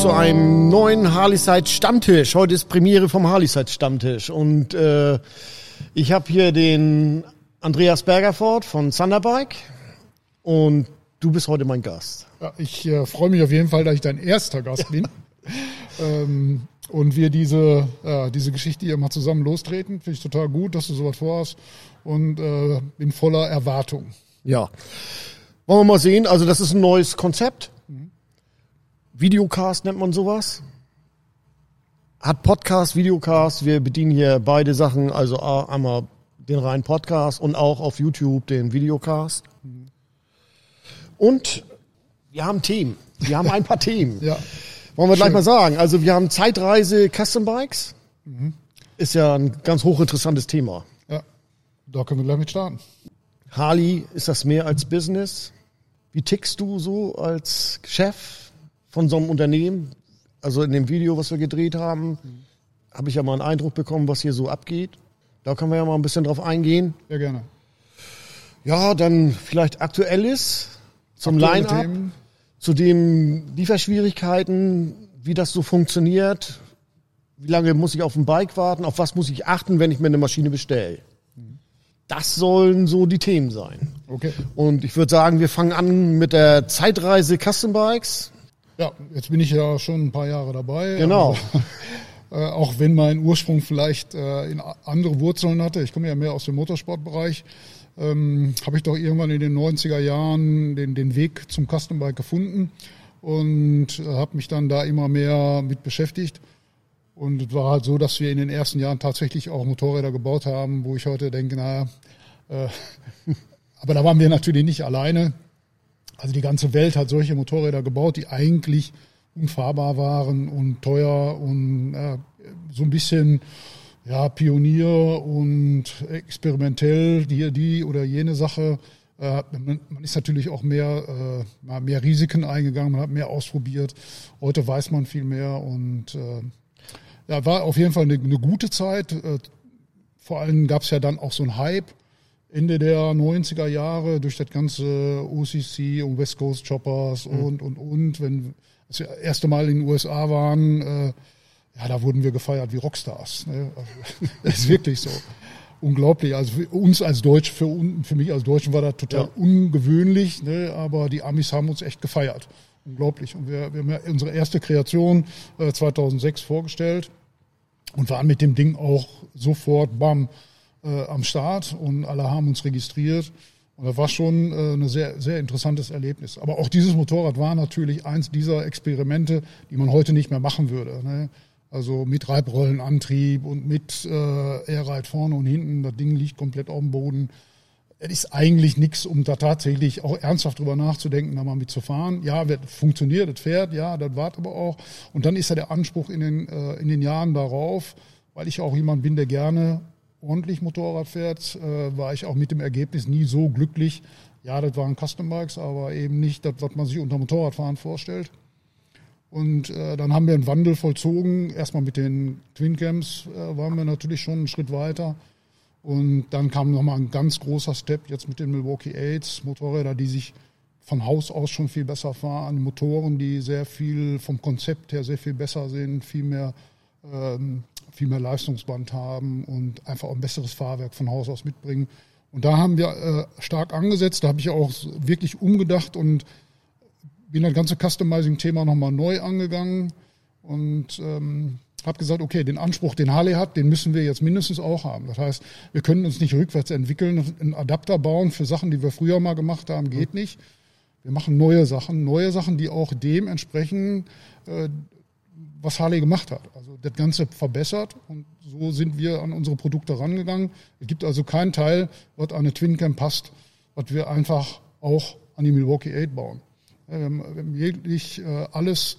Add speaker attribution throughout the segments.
Speaker 1: zu einem neuen Harleyside Stammtisch. Heute ist Premiere vom Harleyside Stammtisch und äh, ich habe hier den Andreas Bergerford von Thunderbike und du bist heute mein Gast.
Speaker 2: Ja, ich äh, freue mich auf jeden Fall, dass ich dein erster Gast bin. ähm, und wir diese, äh, diese Geschichte hier mal zusammen lostreten. Finde ich total gut, dass du sowas vorhast und äh, bin voller Erwartung.
Speaker 1: Ja. Wollen wir mal sehen, also das ist ein neues Konzept. Videocast nennt man sowas. Hat Podcast, Videocast. Wir bedienen hier beide Sachen, also einmal den reinen Podcast und auch auf YouTube den Videocast. Und wir haben Themen. Wir haben ein paar Themen.
Speaker 2: Ja.
Speaker 1: Wollen wir gleich
Speaker 2: Schön.
Speaker 1: mal sagen. Also wir haben Zeitreise Custom Bikes. Ist ja ein ganz hochinteressantes Thema.
Speaker 2: Ja, da können wir gleich mit starten.
Speaker 1: Harley, ist das mehr als Business? Wie tickst du so als Chef von so einem Unternehmen? Also in dem Video, was wir gedreht haben, habe ich ja mal einen Eindruck bekommen, was hier so abgeht. Da können wir ja mal ein bisschen drauf eingehen.
Speaker 2: Ja, gerne.
Speaker 1: Ja, dann vielleicht Aktuelles zum Line-Up, zu den Lieferschwierigkeiten, wie das so funktioniert. Wie lange muss ich auf ein Bike warten? Auf was muss ich achten, wenn ich mir eine Maschine bestelle? Das sollen so die Themen sein.
Speaker 2: Okay.
Speaker 1: Und ich würde sagen, wir fangen an mit der Zeitreise Custom Bikes.
Speaker 2: Ja, jetzt bin ich ja schon ein paar Jahre dabei.
Speaker 1: Genau.
Speaker 2: Aber, äh, auch wenn mein Ursprung vielleicht äh, in andere Wurzeln hatte, ich komme ja mehr aus dem Motorsportbereich, ähm, habe ich doch irgendwann in den 90er Jahren den, den Weg zum Custom Bike gefunden und äh, habe mich dann da immer mehr mit beschäftigt. Und es war halt so, dass wir in den ersten Jahren tatsächlich auch Motorräder gebaut haben, wo ich heute denke, naja, äh, aber da waren wir natürlich nicht alleine. Also die ganze Welt hat solche Motorräder gebaut, die eigentlich unfahrbar waren und teuer und äh, so ein bisschen ja, Pionier und experimentell, die, die oder jene Sache. Äh, man, ist natürlich auch mehr, äh, mehr Risiken eingegangen, man hat mehr ausprobiert. Heute weiß man viel mehr und äh, ja, war auf jeden Fall eine, eine gute Zeit. Äh, vor allem gab es ja dann auch so einen Hype Ende der 90er Jahre durch das ganze OCC und West Coast Choppers und, und, und. Wenn als wir das erste Mal in den USA waren, äh, ja, da wurden wir gefeiert wie Rockstars. Ne? Also, das ist wirklich so. Unglaublich. Also für uns als Deutsch, für, für mich als Deutschen war das total
Speaker 1: Ja.
Speaker 2: ungewöhnlich, ne? aber die Amis haben uns echt gefeiert. Unglaublich. Und wir, wir haben ja unsere erste Kreation äh, 2006 vorgestellt und waren mit dem Ding auch sofort bam äh, am Start und alle haben uns registriert. Und das war schon äh, ein sehr, sehr interessantes Erlebnis. Aber auch dieses Motorrad war natürlich eins dieser Experimente, die man heute nicht mehr machen würde. Ne? Also mit Reibrollenantrieb und mit äh, Airride vorne und hinten. Das Ding liegt komplett auf dem Boden. Es ist eigentlich nichts, um da tatsächlich auch ernsthaft drüber nachzudenken, da mal mit zu fahren. Ja, wird funktioniert, das fährt, ja, das wart aber auch. Und dann ist ja der Anspruch in den, äh, in den Jahren darauf, weil ich auch jemand bin, der gerne ordentlich Motorrad fährt, äh, war ich auch mit dem Ergebnis nie so glücklich. Ja, das waren Custom Bikes, aber eben nicht das, was man sich unter Motorradfahren vorstellt. Und äh, dann haben wir einen Wandel vollzogen. Erstmal mit den Twin Cams äh, waren wir natürlich schon einen Schritt weiter. Und dann kam nochmal ein ganz großer Step jetzt mit den Milwaukee Aids, Motorräder, die sich von Haus aus schon viel besser fahren, Motoren, die sehr viel vom Konzept her sehr viel besser sind, viel mehr, ähm, viel mehr Leistungsband haben und einfach auch ein besseres Fahrwerk von Haus aus mitbringen. Und da haben wir äh, stark angesetzt, da habe ich auch wirklich umgedacht und bin das ganze Customizing-Thema nochmal neu angegangen und ähm, habe gesagt, okay, den Anspruch, den Harley hat, den müssen wir jetzt mindestens auch haben. Das heißt, wir können uns nicht rückwärts entwickeln, einen Adapter bauen für Sachen, die wir früher mal gemacht haben, geht nicht. Wir machen neue Sachen, neue Sachen, die auch dem entsprechen, äh, was Harley gemacht hat. Also das Ganze verbessert und so sind wir an unsere Produkte rangegangen. Es gibt also keinen Teil, was an eine Twin Cam passt, was wir einfach auch an die Milwaukee 8 bauen. Wir haben, wir jeglich äh, alles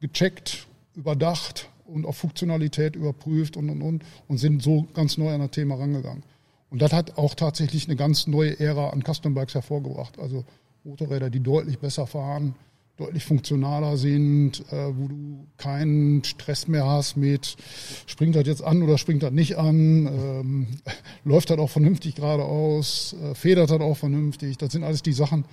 Speaker 2: gecheckt, überdacht und auf Funktionalität überprüft und, und, und und sind so ganz neu an das Thema rangegangen. Und das hat auch tatsächlich eine ganz neue Ära an Custom Bikes hervorgebracht. Also Motorräder, die deutlich besser fahren, deutlich funktionaler sind, äh, wo du keinen Stress mehr hast mit, springt das jetzt an oder springt das nicht an, ähm, läuft das auch vernünftig geradeaus, äh, federt das auch vernünftig. Das sind alles die Sachen,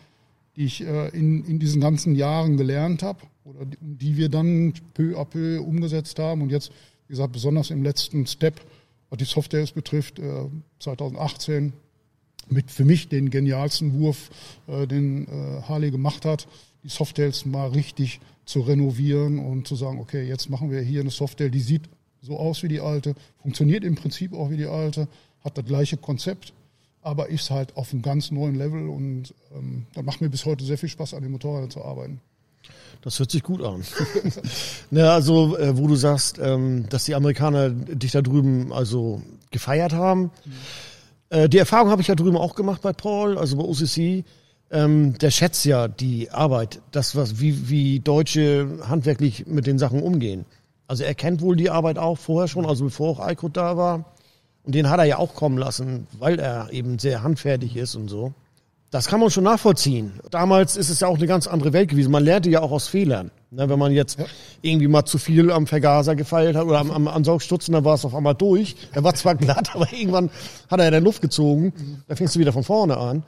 Speaker 2: die ich äh, in, in diesen ganzen Jahren gelernt habe oder die, die wir dann peu à peu umgesetzt haben. Und jetzt, wie gesagt, besonders im letzten Step, was die Softwares betrifft, äh, 2018 mit für mich den genialsten Wurf, äh, den äh, Harley gemacht hat, die Softwares mal richtig zu renovieren und zu sagen, okay, jetzt machen wir hier eine Software, die sieht so aus wie die alte, funktioniert im Prinzip auch wie die alte, hat das gleiche Konzept, aber ist halt auf einem ganz neuen Level und ähm, da macht mir bis heute sehr viel Spaß, an den Motorrädern zu arbeiten.
Speaker 1: Das hört sich gut an. Na, also, äh, wo du sagst, ähm, dass die Amerikaner dich da drüben also gefeiert haben. Mhm. Äh, die Erfahrung habe ich ja drüben auch gemacht bei Paul, also bei OCC. Ähm, der schätzt ja die Arbeit, das, was, wie, wie Deutsche handwerklich mit den Sachen umgehen. Also er kennt wohl die Arbeit auch vorher schon, also bevor auch Eikut da war. Und den hat er ja auch kommen lassen, weil er eben sehr handfertig ist und so. Das kann man schon nachvollziehen. Damals ist es ja auch eine ganz andere Welt gewesen. Man lernte ja auch aus Fehlern. Ne, wenn man jetzt ja. irgendwie mal zu viel am Vergaser gefeilt hat oder am, am Ansaugstutzen, dann war es auf einmal durch. Er war zwar glatt, aber irgendwann hat er ja den Luft gezogen. Da fängst du wieder von vorne an.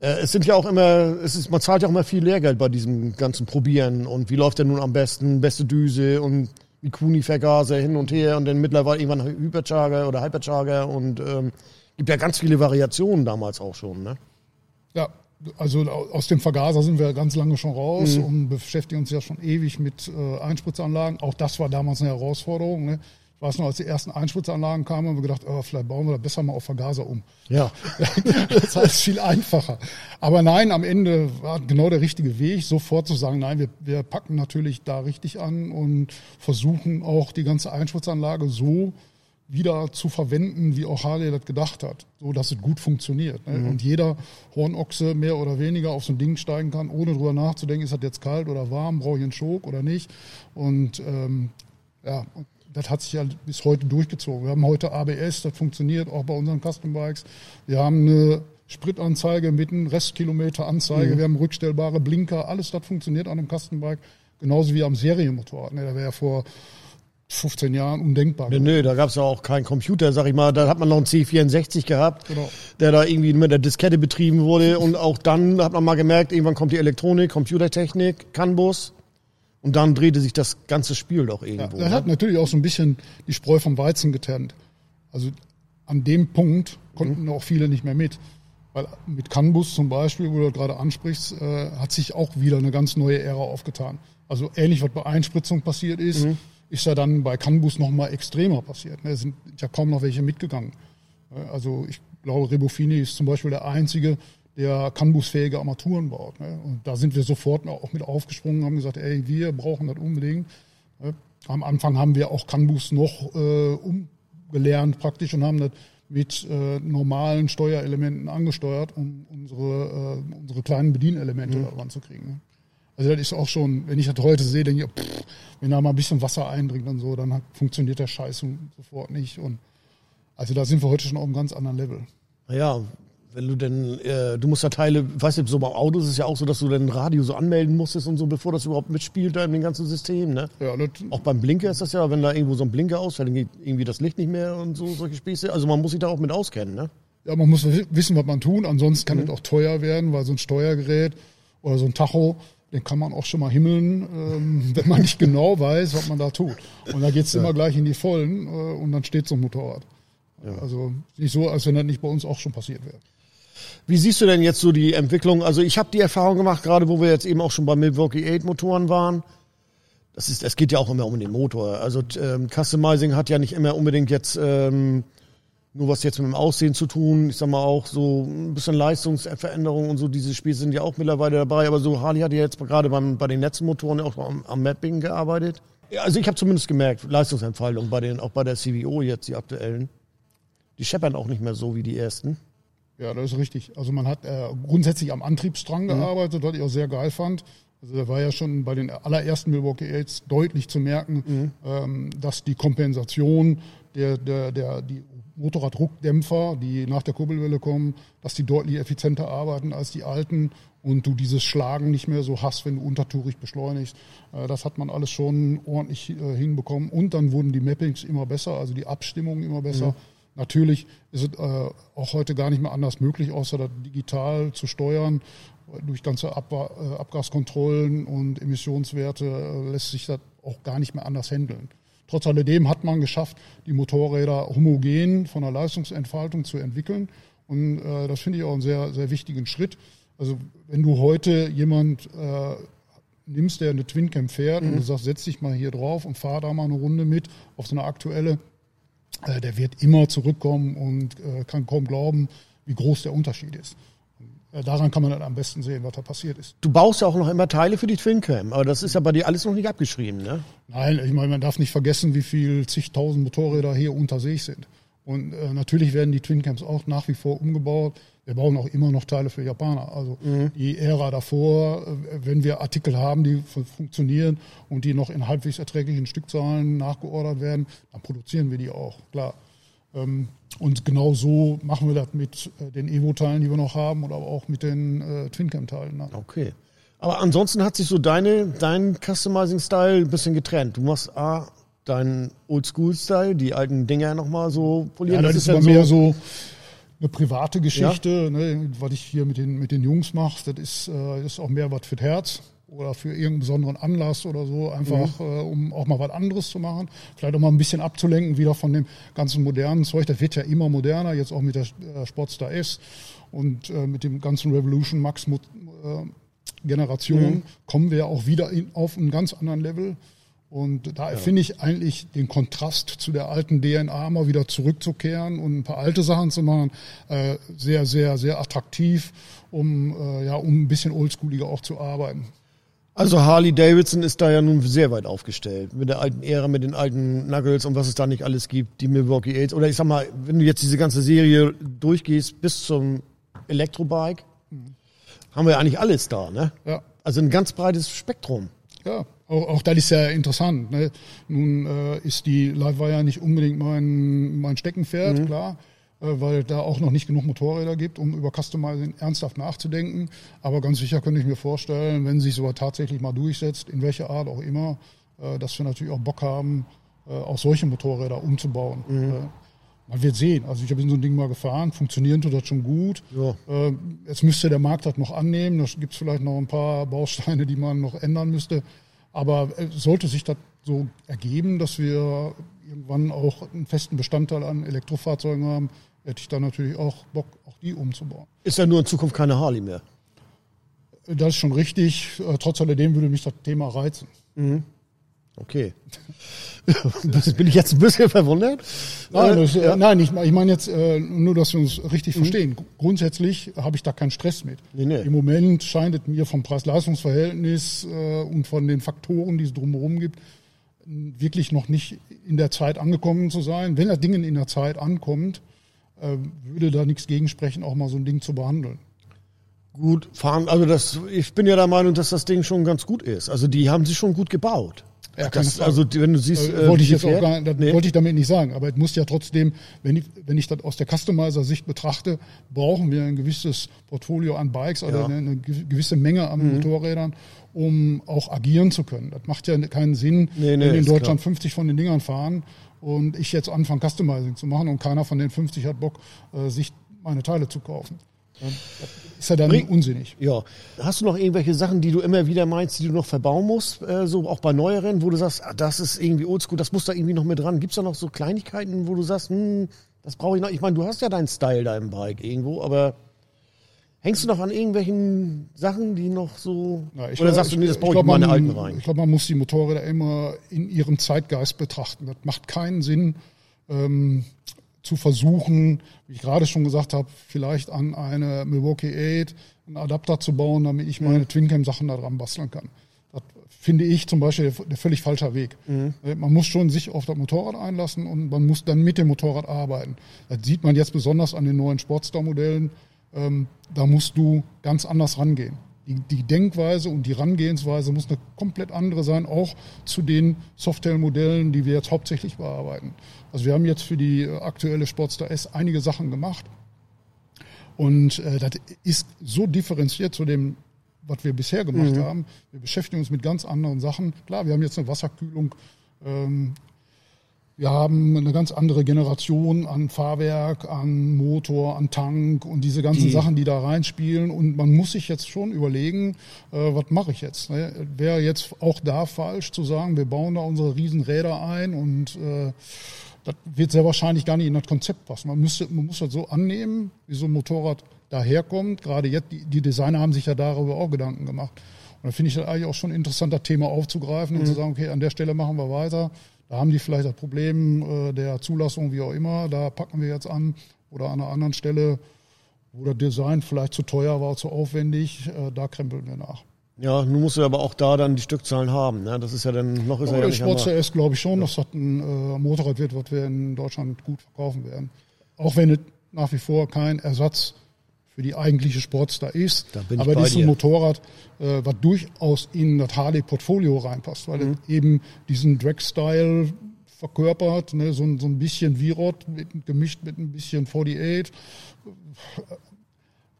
Speaker 1: Äh, es sind ja auch immer, es ist, man zahlt ja auch immer viel Lehrgeld bei diesem ganzen Probieren und wie läuft der nun am besten, beste Düse und wie Kuni-Vergaser hin und her und dann mittlerweile irgendwann Hypercharger oder Hypercharger und ähm, gibt ja ganz viele Variationen damals auch schon, ne?
Speaker 2: Ja, also aus dem Vergaser sind wir ganz lange schon raus mhm. und beschäftigen uns ja schon ewig mit äh, Einspritzanlagen. Auch das war damals eine Herausforderung. Ne? Ich weiß noch, als die ersten Einspritzanlagen kamen, haben wir gedacht, oh, vielleicht bauen wir da besser mal auf Vergaser um.
Speaker 1: Ja.
Speaker 2: das heißt viel einfacher. Aber nein, am Ende war genau der richtige Weg, sofort zu sagen, nein, wir, wir packen natürlich da richtig an und versuchen auch die ganze Einspritzanlage so wieder zu verwenden, wie auch Harley das gedacht hat, so dass es gut funktioniert. Ne? Mhm. Und jeder Hornochse mehr oder weniger auf so ein Ding steigen kann, ohne drüber nachzudenken, ist das jetzt kalt oder warm, brauche ich einen Schok oder nicht. Und ähm, ja, das hat sich ja bis heute durchgezogen. Wir haben heute ABS, das funktioniert auch bei unseren Custom Bikes. Wir haben eine Spritanzeige mit einem Restkilometeranzeige, mhm. wir haben rückstellbare Blinker, alles das funktioniert an einem Custom Bike, genauso wie am Serienmotorrad. Ne? Da wäre vor 15 Jahren undenkbar.
Speaker 1: Nö, nö da gab es ja auch keinen Computer, sag ich mal. Da hat man noch einen C64 gehabt, genau. der da irgendwie mit der Diskette betrieben wurde. Und auch dann hat man mal gemerkt, irgendwann kommt die Elektronik, Computertechnik, CAN-Bus. Und dann drehte sich das ganze Spiel doch irgendwo.
Speaker 2: Ja, er hat natürlich auch so ein bisschen die Spreu vom Weizen getrennt. Also an dem Punkt konnten mhm. auch viele nicht mehr mit. Weil mit CAN-Bus zum Beispiel, wo du gerade ansprichst, äh, hat sich auch wieder eine ganz neue Ära aufgetan. Also ähnlich, was bei Einspritzung passiert ist. Mhm ist ja dann bei Canbus noch mal extremer passiert. Ne? Es sind ja kaum noch welche mitgegangen. Also ich glaube, Rebofini ist zum Beispiel der Einzige, der Canbus-fähige Armaturen baut. Ne? Und da sind wir sofort auch mit aufgesprungen, haben gesagt, ey, wir brauchen das unbedingt. Am Anfang haben wir auch Canbus noch äh, umgelernt praktisch und haben das mit äh, normalen Steuerelementen angesteuert, um unsere, äh, unsere kleinen Bedienelemente mhm. da ranzukriegen. Ne? Also das ist auch schon, wenn ich das heute sehe, denke ich, pff, wenn da mal ein bisschen Wasser eindringt und so, dann funktioniert der Scheiß sofort nicht. Und also da sind wir heute schon auf einem ganz anderen Level.
Speaker 1: Ja, wenn du denn, äh, du musst ja Teile, weißt du, so bei Autos ist es ja auch so, dass du dein Radio so anmelden musstest und so, bevor das überhaupt mitspielt da in dem ganzen System, ne? Ja, auch beim Blinker ist das ja, wenn da irgendwo so ein Blinker ausfällt, dann geht irgendwie das Licht nicht mehr und so, solche Späße. Also man muss sich da auch mit auskennen, ne?
Speaker 2: Ja, man muss wissen, was man tun, ansonsten kann mhm. es auch teuer werden, weil so ein Steuergerät oder so ein Tacho, den kann man auch schon mal himmeln, ähm, wenn man nicht genau weiß, was man da tut. Und da geht's ja. immer gleich in die Vollen äh, und dann steht so ein Motorrad. Ja. Also nicht so, als wenn das nicht bei uns auch schon passiert wäre.
Speaker 1: Wie siehst du denn jetzt so die Entwicklung? Also ich habe die Erfahrung gemacht, gerade wo wir jetzt eben auch schon bei Milwaukee 8 Motoren waren. Das ist, es geht ja auch immer um den Motor. Also ähm, Customizing hat ja nicht immer unbedingt jetzt ähm, nur was jetzt mit dem Aussehen zu tun. Ich sag mal auch so ein bisschen Leistungsveränderung und so. Diese Spiele sind ja auch mittlerweile dabei. Aber so Harley hat ja jetzt gerade beim, bei den Netzmotoren auch am, am Mapping gearbeitet. Ja, also ich habe zumindest gemerkt, Leistungsentfaltung bei den, auch bei der CVO jetzt, die aktuellen. Die scheppern auch nicht mehr so wie die ersten.
Speaker 2: Ja, das ist richtig. Also man hat äh, grundsätzlich am Antriebsstrang mhm. gearbeitet, was ich auch sehr geil fand. Also da war ja schon bei den allerersten Milwaukee Aids deutlich zu merken, mhm. ähm, dass die Kompensation der, der, der, die Motorraddruckdämpfer, die nach der Kurbelwelle kommen, dass die deutlich effizienter arbeiten als die alten und du dieses Schlagen nicht mehr so hast, wenn du untertourig beschleunigst. Äh, das hat man alles schon ordentlich äh, hinbekommen. Und dann wurden die Mappings immer besser, also die Abstimmungen immer besser. Mhm. Natürlich ist es äh, auch heute gar nicht mehr anders möglich, außer das digital zu steuern. Durch ganze Ab äh, Abgaskontrollen und Emissionswerte äh, lässt sich das auch gar nicht mehr anders handeln. Trotz alledem hat man geschafft, die Motorräder homogen von der Leistungsentfaltung zu entwickeln. Und äh, das finde ich auch einen sehr, sehr wichtigen Schritt. Also wenn du heute jemand äh, nimmst, der eine Twincam fährt mhm. und du sagst, setz dich mal hier drauf und fahr da mal eine Runde mit auf so eine aktuelle, äh, der wird immer zurückkommen und äh, kann kaum glauben, wie groß der Unterschied ist. Äh, daran kann man dann am besten sehen, was da passiert ist.
Speaker 1: Du baust ja auch noch immer Teile für die Twincam, aber das ist ja bei dir alles noch nicht abgeschrieben, ne?
Speaker 2: Nein, ich meine, man darf nicht vergessen, wie viel zigtausend Motorräder hier unter sich sind. Und äh, natürlich werden die Twincams auch nach wie vor umgebaut. Wir bauen auch immer noch Teile für Japaner. Also mhm. die Ära davor, äh, wenn wir Artikel haben, die funktionieren und die noch in halbwegs erträglichen Stückzahlen nachgeordert werden, dann produzieren wir die auch, klar. Ähm, und genau so machen wir das mit äh, den Evo-Teilen, die wir noch haben, oder auch mit den äh, Twincam-Teilen. Ne?
Speaker 1: Okay. Aber ansonsten hat sich so deine, dein Customizing-Style ein bisschen getrennt. Du machst A, deinen Oldschool-Style, die alten Dinger nochmal so
Speaker 2: polieren. Ja, das, das ist, ist ja mehr so eine private Geschichte, ja. ne, was ich hier mit den, mit den Jungs mache. Das ist, äh, ist auch mehr was fürs Herz oder für irgendeinen besonderen Anlass oder so, einfach mhm. äh, um auch mal was anderes zu machen. Vielleicht auch mal ein bisschen abzulenken wieder von dem ganzen modernen Zeug. Das wird ja immer moderner, jetzt auch mit der äh, Sportstar S und äh, mit dem ganzen Revolution Max äh, Generation mhm. kommen wir auch wieder in, auf einen ganz anderen Level. Und da ja. finde ich eigentlich den Kontrast zu der alten DNA mal wieder zurückzukehren und ein paar alte Sachen zu machen, äh, sehr, sehr, sehr attraktiv, um, äh, ja, um ein bisschen oldschooliger auch zu arbeiten.
Speaker 1: Also Harley Davidson ist da ja nun sehr weit aufgestellt. Mit der alten Ära, mit den alten Knuckles und was es da nicht alles gibt, die Milwaukee Aids. Oder ich sag mal, wenn du jetzt diese ganze Serie durchgehst bis zum Elektrobike, mhm. haben wir ja eigentlich alles da, ne? Ja. Also ein ganz breites Spektrum.
Speaker 2: Ja, auch, auch das ist ja interessant. Ne? Nun äh, ist die Livewire nicht unbedingt mein, mein Steckenpferd, mhm. klar, äh, weil da auch noch nicht genug Motorräder gibt, um über Customizing ernsthaft nachzudenken. Aber ganz sicher könnte ich mir vorstellen, wenn sich sowas tatsächlich mal durchsetzt, in welcher Art auch immer, äh, dass wir natürlich auch Bock haben, äh, auch solche Motorräder umzubauen. Mhm. Man wird sehen. Also ich habe in so ein Ding mal gefahren, funktioniert tut das schon gut. Ja. Äh, jetzt müsste der Markt das noch annehmen. Da gibt es vielleicht noch ein paar Bausteine, die man noch ändern müsste. Aber äh, sollte sich das so ergeben, dass wir irgendwann auch einen festen Bestandteil an Elektrofahrzeugen haben, hätte ich da natürlich auch Bock, auch die umzubauen.
Speaker 1: Ist ja nur in Zukunft keine Harley mehr.
Speaker 2: Das ist schon richtig. Äh, trotz alledem würde mich das Thema reizen. Mhm.
Speaker 1: Okay. Bin ich jetzt ein bisschen verwundert?
Speaker 2: Nein, das, äh, ja. nein ich, ich meine jetzt äh, nur, dass wir uns richtig mhm. verstehen. Grundsätzlich habe ich da keinen Stress mit. Nee, nee. Im Moment scheint es mir vom Preis-Leistungs-Verhältnis äh, und von den Faktoren, die es drumherum gibt, wirklich noch nicht in der Zeit angekommen zu sein. Wenn das Ding in der Zeit ankommt, äh, würde da nichts gegensprechen, auch mal so ein Ding zu behandeln.
Speaker 1: Gut, fahren, also das, ich bin ja der Meinung, dass das Ding schon ganz gut ist. Also die haben sich schon gut gebaut.
Speaker 2: Ja, das, also wenn du siehst, äh, wollte ich jetzt auch gar, das nee. wollte ich damit nicht sagen, aber es muss ja trotzdem, wenn ich, wenn ich das aus der Customizer-Sicht betrachte, brauchen wir ein gewisses Portfolio an Bikes oder ja. eine, eine, gewisse Menge an mhm. Motorrädern, um auch agieren zu können. Das macht ja keinen Sinn, nee, nee, wenn in Deutschland klar. 50 von den Dingern fahren und ich jetzt anfange Customizing zu machen und keiner von den 50 hat Bock, äh, sich meine Teile zu kaufen. Ist ja dann Bring, unsinnig.
Speaker 1: Ja. Hast du noch irgendwelche Sachen, die du immer wieder meinst, die du noch verbauen musst, äh, so auch bei neueren, wo du sagst, ah, das ist irgendwie oldschool, das muss da irgendwie noch mit dran. Gibt es da noch so Kleinigkeiten, wo du sagst, hm, das brauche ich noch? Ich meine, du hast ja deinen Style da im Bike irgendwo, aber hängst du noch an irgendwelchen Sachen, die noch so.
Speaker 2: Ja, oder glaub, sagst du, nee, das brauche ich, ich meine alten rein? Ich glaube, man muss die Motorräder immer in ihrem Zeitgeist betrachten. Das macht keinen Sinn. Ähm, zu versuchen, wie ich gerade schon gesagt habe, vielleicht an eine Milwaukee 8 einen Adapter zu bauen, damit ich meine mhm. Twincam-Sachen da dran basteln kann. Das finde ich zum Beispiel der, der völlig falsche Weg. Mhm. Äh, man muss schon sich auf das Motorrad einlassen und man muss dann mit dem Motorrad arbeiten. Das sieht man jetzt besonders an den neuen Sportstar-Modellen. Ähm, da musst du ganz anders rangehen. Die, die, Denkweise und die Rangehensweise muss eine komplett andere sein, auch zu den Softail-Modellen, die wir jetzt hauptsächlich bearbeiten. Also wir haben jetzt für die aktuelle Sportster S einige Sachen gemacht. Und äh, das ist so differenziert zu dem, was wir bisher gemacht mhm. haben. Wir beschäftigen uns mit ganz anderen Sachen. Klar, wir haben jetzt eine Wasserkühlung. Ähm, Wir haben eine ganz andere Generation an Fahrwerk, an Motor, an Tank und diese ganzen die. Sachen, die da reinspielen. Und man muss sich jetzt schon überlegen, äh, was mache ich jetzt? Ne? Wäre jetzt auch da falsch zu sagen, wir bauen da unsere Riesenräder ein und äh, das wird sehr wahrscheinlich gar nicht in das Konzept passen. Man, müsste, man muss das so annehmen, wie so ein Motorrad daherkommt. Gerade jetzt, die, die Designer haben sich ja darüber auch Gedanken gemacht. Und da finde ich das eigentlich auch schon ein interessanter Thema aufzugreifen und mhm. zu sagen, okay, an der Stelle machen wir weiter. Da haben die vielleicht das Problem äh, der Zulassung, wie auch immer. Da packen wir jetzt an. Oder an einer anderen Stelle, wo das Design vielleicht zu teuer war, zu aufwendig, äh, da krempeln wir nach.
Speaker 1: Ja, nun musst du aber auch da dann die Stückzahlen haben. Ne? Das ist ja dann noch ist
Speaker 2: aber
Speaker 1: ja
Speaker 2: der Sport CS glaube ich schon, ja. dass das ein äh, Motorrad wird, was wir in Deutschland gut verkaufen werden. Auch wenn es nach wie vor kein Ersatz für die eigentliche Sportstar ist. Da bin aber das ist ein Motorrad, äh, was durchaus in das Harley-Portfolio reinpasst, weil mhm. eben diesen Drag-Style verkörpert, ne, so, so ein bisschen V-Rod gemischt mit ein bisschen 48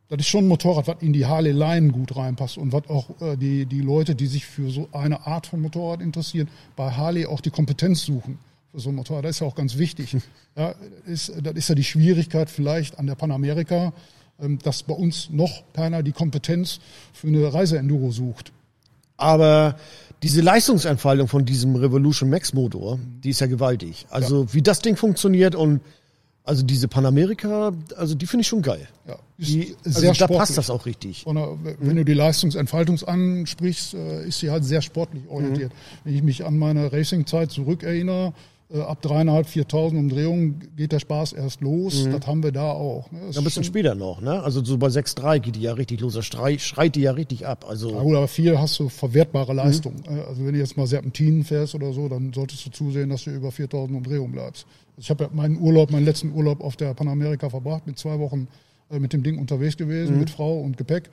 Speaker 2: das ist schon ein Motorrad, was in die Harley-Line gut reinpasst und was auch äh, die, die Leute, die sich für so eine Art von Motorrad interessieren, bei Harley auch die Kompetenz suchen für so ein Motorrad. Das ist ja auch ganz wichtig. Ja, ist, das ist ja die Schwierigkeit vielleicht an der Panamerika, dass bei uns noch keiner die Kompetenz für eine Reiseenduro sucht.
Speaker 1: Aber diese Leistungsentfaltung von diesem Revolution Max Motor, die ist ja gewaltig. Also ja. wie das Ding funktioniert und also diese Panamerika, also die finde ich schon geil. Ja, die, also da passt das auch richtig.
Speaker 2: Und, äh, wenn mhm. du die Leistungsentfaltung ansprichst, äh, ist sie halt sehr sportlich orientiert. Mhm. Wenn ich mich an meine Racingzeit zurückerinnere, ab dreieinhalb, viertausend Umdrehungen geht der Spaß erst los. Mhm. Das haben wir da auch.
Speaker 1: Ne? Ja, ein bisschen später noch, ne? Also so bei 6,3 geht die ja richtig los. Da schreit, schreit die ja richtig ab. Also
Speaker 2: ja, gut, aber viel hast du verwertbare Leistung. Mhm. Also wenn du jetzt mal Serpentinen fährst oder so, dann solltest du zusehen, dass du über 4000 Umdrehungen bleibst. Also ich habe ja meinen Urlaub, meinen letzten Urlaub auf der Panamerika verbracht, mit zwei Wochen äh, mit dem Ding unterwegs gewesen, mhm. mit Frau und Gepäck.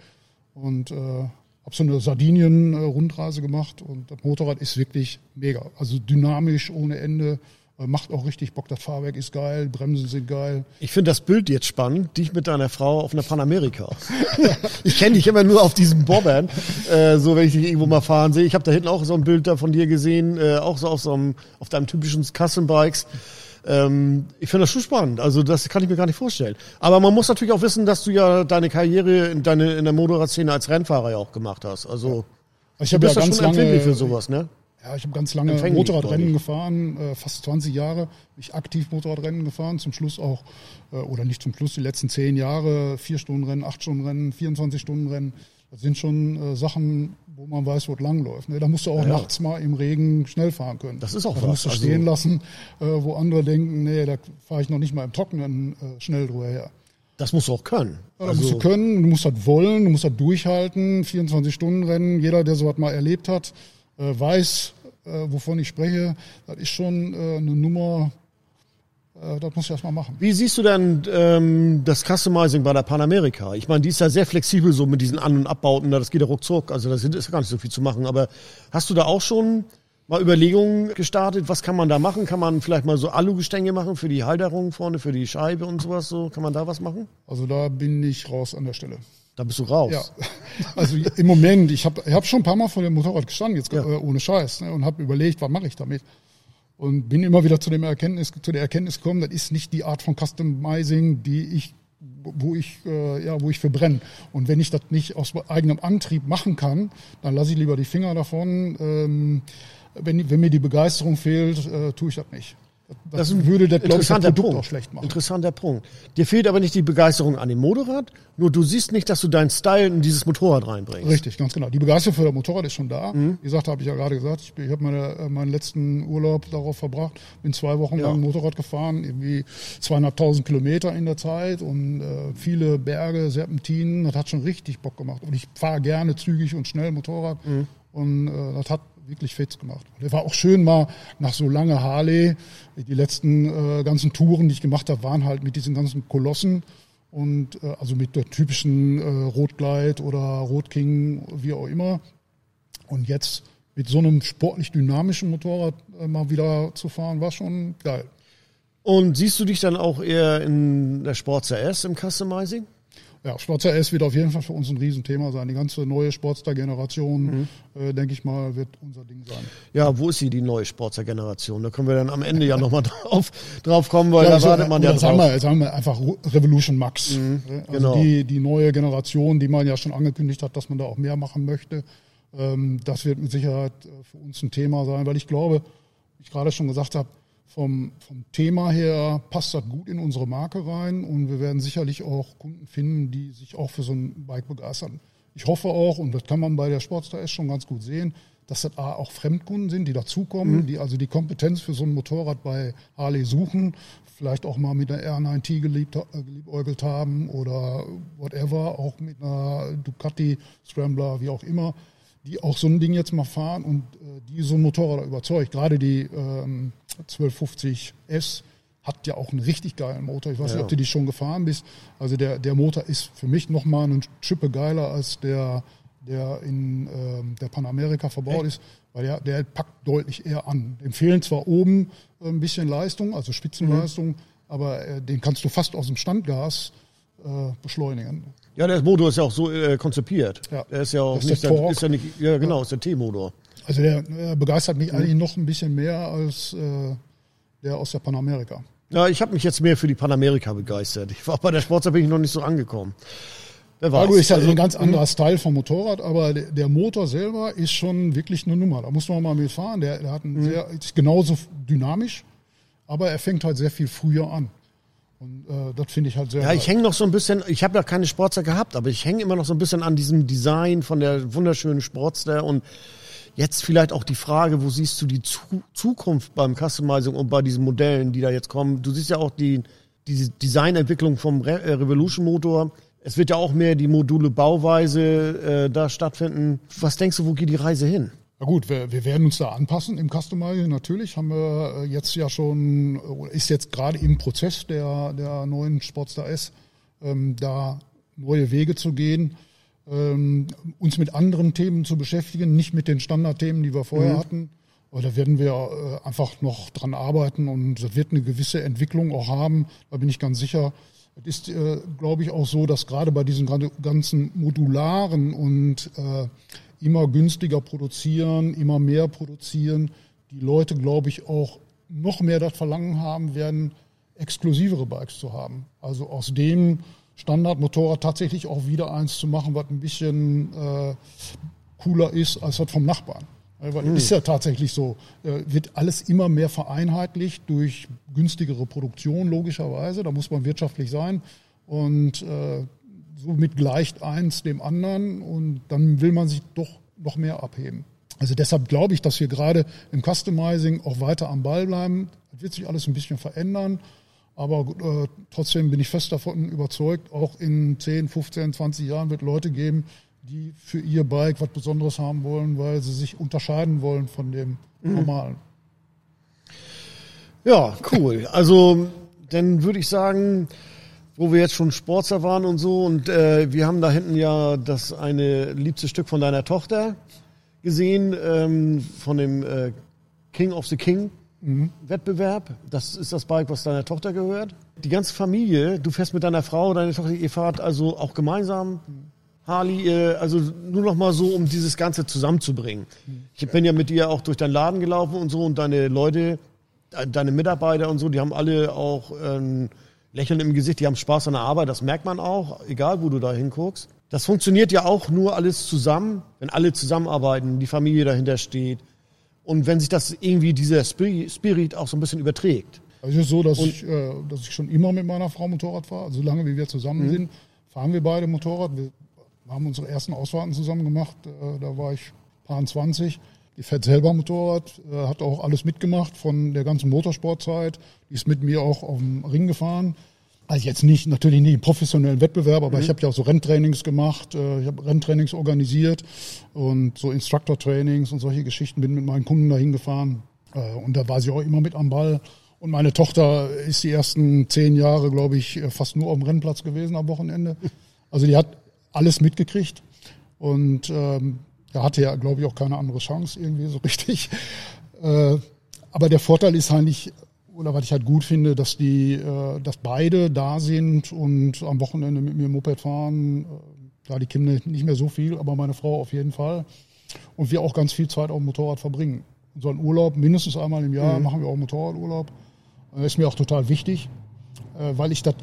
Speaker 2: Und äh, habe so eine Sardinien-Rundreise gemacht und das Motorrad ist wirklich mega. Also dynamisch ohne Ende. Äh, macht auch richtig Bock, das Fahrwerk ist geil, Bremsen sind geil.
Speaker 1: Ich finde das Bild jetzt spannend, dich mit deiner Frau auf einer Panamerika. ich kenne dich immer nur auf diesem Bobbern, äh, so wenn ich dich irgendwo mal fahren sehe. Ich habe da hinten auch so ein Bild da von dir gesehen, äh, auch so auf so einem, auf deinem typischen Custom Bikes. Ähm, ich finde das schon spannend. Also das kann ich mir gar nicht vorstellen. Aber man muss natürlich auch wissen, dass du ja deine Karriere in, deine, in der Motorradszene als Rennfahrer ja auch gemacht hast. Also
Speaker 2: ich habe ja ganz lange für sowas, ne? Ja, ich habe ganz lange Motorradrennen gefahren, äh, fast 20 Jahre. Ich aktiv Motorradrennen gefahren, zum Schluss auch, äh, oder nicht zum Schluss, die letzten zehn Jahre, vier Stunden Rennen, acht Stunden Rennen, 24 Stunden Rennen. Das sind schon äh, Sachen, wo man weiß, wo es langläuft. Ne? Da musst du auch ja, nachts mal im Regen schnell fahren können.
Speaker 1: Das ist auch
Speaker 2: da
Speaker 1: was.
Speaker 2: musst du also stehen lassen, äh, wo andere denken, nee, da fahre ich noch nicht mal im Trockenen äh, schnell drüber her.
Speaker 1: Das musst du auch können.
Speaker 2: Also musst du können, du musst das wollen, du musst das durchhalten, 24 Stunden Rennen. Jeder, der sowas mal erlebt hat, äh, weiß, äh, wovon ich spreche. Das ist schon äh, eine Nummer, das muss ich erstmal machen.
Speaker 1: Wie siehst du denn ähm, das Customizing bei der Panamerika? Ich meine, die ist ja sehr flexibel so mit diesen An- und Abbauten, das geht ja ruckzuck, also da ist ja gar nicht so viel zu machen. Aber hast du da auch schon mal Überlegungen gestartet, was kann man da machen? Kann man vielleicht mal so Alugestänge machen für die Halterung vorne, für die Scheibe und sowas so? Kann man da was machen?
Speaker 2: Also da bin ich raus an der Stelle.
Speaker 1: Da bist du raus. Ja,
Speaker 2: also im Moment, ich habe ich hab schon ein paar Mal vor dem Motorrad gestanden, jetzt ja. äh, ohne Scheiß, ne, und habe überlegt, was mache ich damit. Und bin immer wieder zu, dem Erkenntnis, zu der Erkenntnis gekommen, das ist nicht die Art von Customizing, die ich, wo ich, äh, ja, wo ich für brenne. Und wenn ich das nicht aus eigenem Antrieb machen kann, dann lasse ich lieber die Finger davon. Ähm, wenn, wenn mir die Begeisterung fehlt, äh, tue ich das nicht.
Speaker 1: Das, das würde das, glaube ich, das Produkt Punkt. auch schlecht machen. Interessanter Punkt. Dir fehlt aber nicht die Begeisterung an dem Motorrad, nur du siehst nicht, dass du deinen Style in dieses Motorrad reinbringst.
Speaker 2: Richtig, ganz genau. Die Begeisterung für das Motorrad ist schon da. Mhm. Wie gesagt, habe ich ja gerade gesagt, ich, ich habe meine, äh, meinen letzten Urlaub darauf verbracht, bin zwei Wochen ja. lang Motorrad gefahren, irgendwie zweieinhalbtausend Kilometer in der Zeit und äh, viele Berge, Serpentinen. Das hat schon richtig Bock gemacht. Und ich fahre gerne zügig und schnell Motorrad. Mhm. Und äh, das hat wirklich fit gemacht. Und war auch schön mal nach so lange Harley. Die letzten äh, ganzen Touren, die ich gemacht habe, waren halt mit diesen ganzen Kolossen und äh, also mit der typischen äh, Rotgleit oder Rotking, wie auch immer. Und jetzt mit so einem sportlich dynamischen Motorrad äh, mal wieder zu fahren, war schon geil.
Speaker 1: Und siehst du dich dann auch eher in der Sport CS im Customizing?
Speaker 2: Ja, Sportster S wird auf jeden Fall für uns ein Riesenthema sein. Die ganze neue Sportster-Generation, mhm. äh, denke ich mal, wird unser Ding sein.
Speaker 1: Ja, wo ist sie, die neue Sportster-Generation? Da können wir dann am Ende ja nochmal drauf, drauf kommen, weil ja, da so, wartet man ja drauf.
Speaker 2: Sagen wir, sagen wir einfach Revolution Max. Mhm, also genau. die, die neue Generation, die man ja schon angekündigt hat, dass man da auch mehr machen möchte. Ähm, das wird mit Sicherheit äh, für uns ein Thema sein, weil ich glaube, wie ich gerade schon gesagt habe, vom, vom Thema her passt das gut in unsere Marke rein und wir werden sicherlich auch Kunden finden, die sich auch für so ein Bike begeistern. Ich hoffe auch, und das kann man bei der Sportstar S schon ganz gut sehen, dass das auch Fremdkunden sind, die dazukommen, mhm. die also die Kompetenz für so ein Motorrad bei Harley suchen, vielleicht auch mal mit einer R9T geliebt, äh, geliebäugelt haben oder whatever, auch mit einer Ducati Scrambler, wie auch immer die auch so ein Ding jetzt mal fahren und äh, die so ein Motorrad überzeugt. Gerade die ähm, 1250S hat ja auch einen richtig geilen Motor. Ich weiß ja. nicht, ob du die schon gefahren bist. Also der, der Motor ist für mich nochmal eine Schippe geiler als der, der in ähm, der Panamerika verbaut Echt? ist, weil der, der packt deutlich eher an. Dem fehlen zwar oben äh, ein bisschen Leistung, also Spitzenleistung, mhm. aber äh, den kannst du fast aus dem Standgas äh, beschleunigen.
Speaker 1: Ja, der Motor ist ja auch so äh, konzipiert. Ja. Der ist ja auch nicht, der, ist ja nicht, ja genau, ist der T-Motor.
Speaker 2: Also der äh, begeistert mich mhm. eigentlich noch ein bisschen mehr als äh, der aus der Panamerika.
Speaker 1: Ja, ich habe mich jetzt mehr für die Panamerika begeistert. Ich war bei der Sportster bin ich noch nicht so angekommen.
Speaker 2: Wer weiß. ist ja so ein ganz anderer Style vom Motorrad, aber der, der, Motor selber ist schon wirklich eine Nummer. Da muss man mal mitfahren. Der, der hat einen mhm. sehr, ist genauso dynamisch, aber er fängt halt sehr viel früher an. Und äh, das finde ich halt sehr.
Speaker 1: Ja, ich hänge noch so ein bisschen, ich habe ja keine Sportster gehabt, aber ich hänge immer noch so ein bisschen an diesem Design von der wunderschönen Sportster und jetzt vielleicht auch die Frage, wo siehst du die Zukunft beim Customizing und bei diesen Modellen, die da jetzt kommen? Du siehst ja auch die, diese Designentwicklung vom Re äh, Revolution Motor. Es wird ja auch mehr die Module Bauweise äh, da stattfinden. Was denkst du, wo geht die Reise hin?
Speaker 2: Na gut, wir, wir werden uns da anpassen im Customizing. Natürlich haben wir äh, jetzt ja schon, ist jetzt gerade im Prozess der, der neuen Sportster S, ähm, da neue Wege zu gehen, ähm, uns mit anderen Themen zu beschäftigen, nicht mit den Standardthemen, die wir vorher mhm. hatten. Aber da werden wir äh, einfach noch dran arbeiten und das wird eine gewisse Entwicklung auch haben. Da bin ich ganz sicher. Es ist, äh, glaube ich, auch so, dass gerade bei diesen ganzen modularen und äh, immer günstiger produzieren, immer mehr produzieren. Die Leute, glaube ich, auch noch mehr das Verlangen haben werden, exklusivere Bikes zu haben. Also aus dem Standardmotorrad tatsächlich auch wieder eins zu machen, was ein bisschen äh, cooler ist als das vom Nachbarn. Weil mhm. ist ja tatsächlich so, äh, wird alles immer mehr vereinheitlicht durch günstigere Produktion, logischerweise. Da muss man wirtschaftlich sein. Und äh, somit gleicht eins dem anderen und dann will man sich doch noch mehr abheben. Also deshalb glaube ich, dass wir gerade im Customizing auch weiter am Ball bleiben. Das wird sich alles ein bisschen verändern. Aber äh, trotzdem bin ich fest davon überzeugt, auch in 10, 15, 20 Jahren wird Leute geben, die für ihr Bike was Besonderes haben wollen, weil sie sich unterscheiden wollen von dem mhm. normalen.
Speaker 1: Ja, cool. Also dann würde ich sagen, wo wir jetzt schon Sportler waren und so. Und äh, wir haben da hinten ja das eine liebste Stück von deiner Tochter gesehen, ähm, von dem äh, King of the King mhm. Wettbewerb. Das ist das Bike, was deiner Tochter gehört. Die ganze Familie, du fährst mit deiner Frau, deine Tochter, ihr fahrt also auch gemeinsam. Harley, äh, also nur noch mal so, um dieses Ganze zusammenzubringen. Ich bin ja mit dir auch durch deinen Laden gelaufen und so und deine Leute, deine Mitarbeiter und so, die haben alle auch ähm, Lächeln im Gesicht, die haben Spaß an der Arbeit, das merkt man auch, egal wo du da hinguckst. Das funktioniert ja auch nur alles zusammen, wenn alle zusammenarbeiten, die Familie dahinter steht und wenn sich das irgendwie dieser Spirit auch so ein bisschen überträgt.
Speaker 2: Also es ist so, dass, ich, äh, dass ich schon immer mit meiner Frau Motorrad fahre. Also solange wie wir zusammen mhm. sind, fahren wir beide Motorrad. Wir haben unsere ersten Ausfahrten zusammen gemacht. Äh, da war ich paar 20. Die fährt selber Motorrad, äh, hat auch alles mitgemacht von der ganzen Motorsportzeit. Die ist mit mir auch auf dem Ring gefahren. Also jetzt nicht, natürlich nicht im professionellen Wettbewerb, aber mhm. ich habe ja auch so Renntrainings gemacht, äh, ich habe Renntrainings organisiert und so Instructor-Trainings und solche Geschichten, bin mit meinen Kunden dahin gefahren äh, und da war sie auch immer mit am Ball. Und meine Tochter ist die ersten zehn Jahre, glaube ich, äh, fast nur auf dem Rennplatz gewesen am Wochenende. Also die hat alles mitgekriegt und ähm, da hatte ja, glaube ich, auch keine andere Chance irgendwie so richtig. Äh, aber der Vorteil ist eigentlich, oder was ich halt gut finde, dass die, äh, dass beide da sind und am Wochenende mit mir Moped fahren. Äh, ja, die Kinder nicht mehr so viel, aber meine Frau auf jeden Fall. Und wir auch ganz viel Zeit auf dem Motorrad verbringen. Unseren Urlaub mindestens einmal im Jahr mhm. machen wir auch Motorradurlaub. Das ist mir auch total wichtig, weil ich das,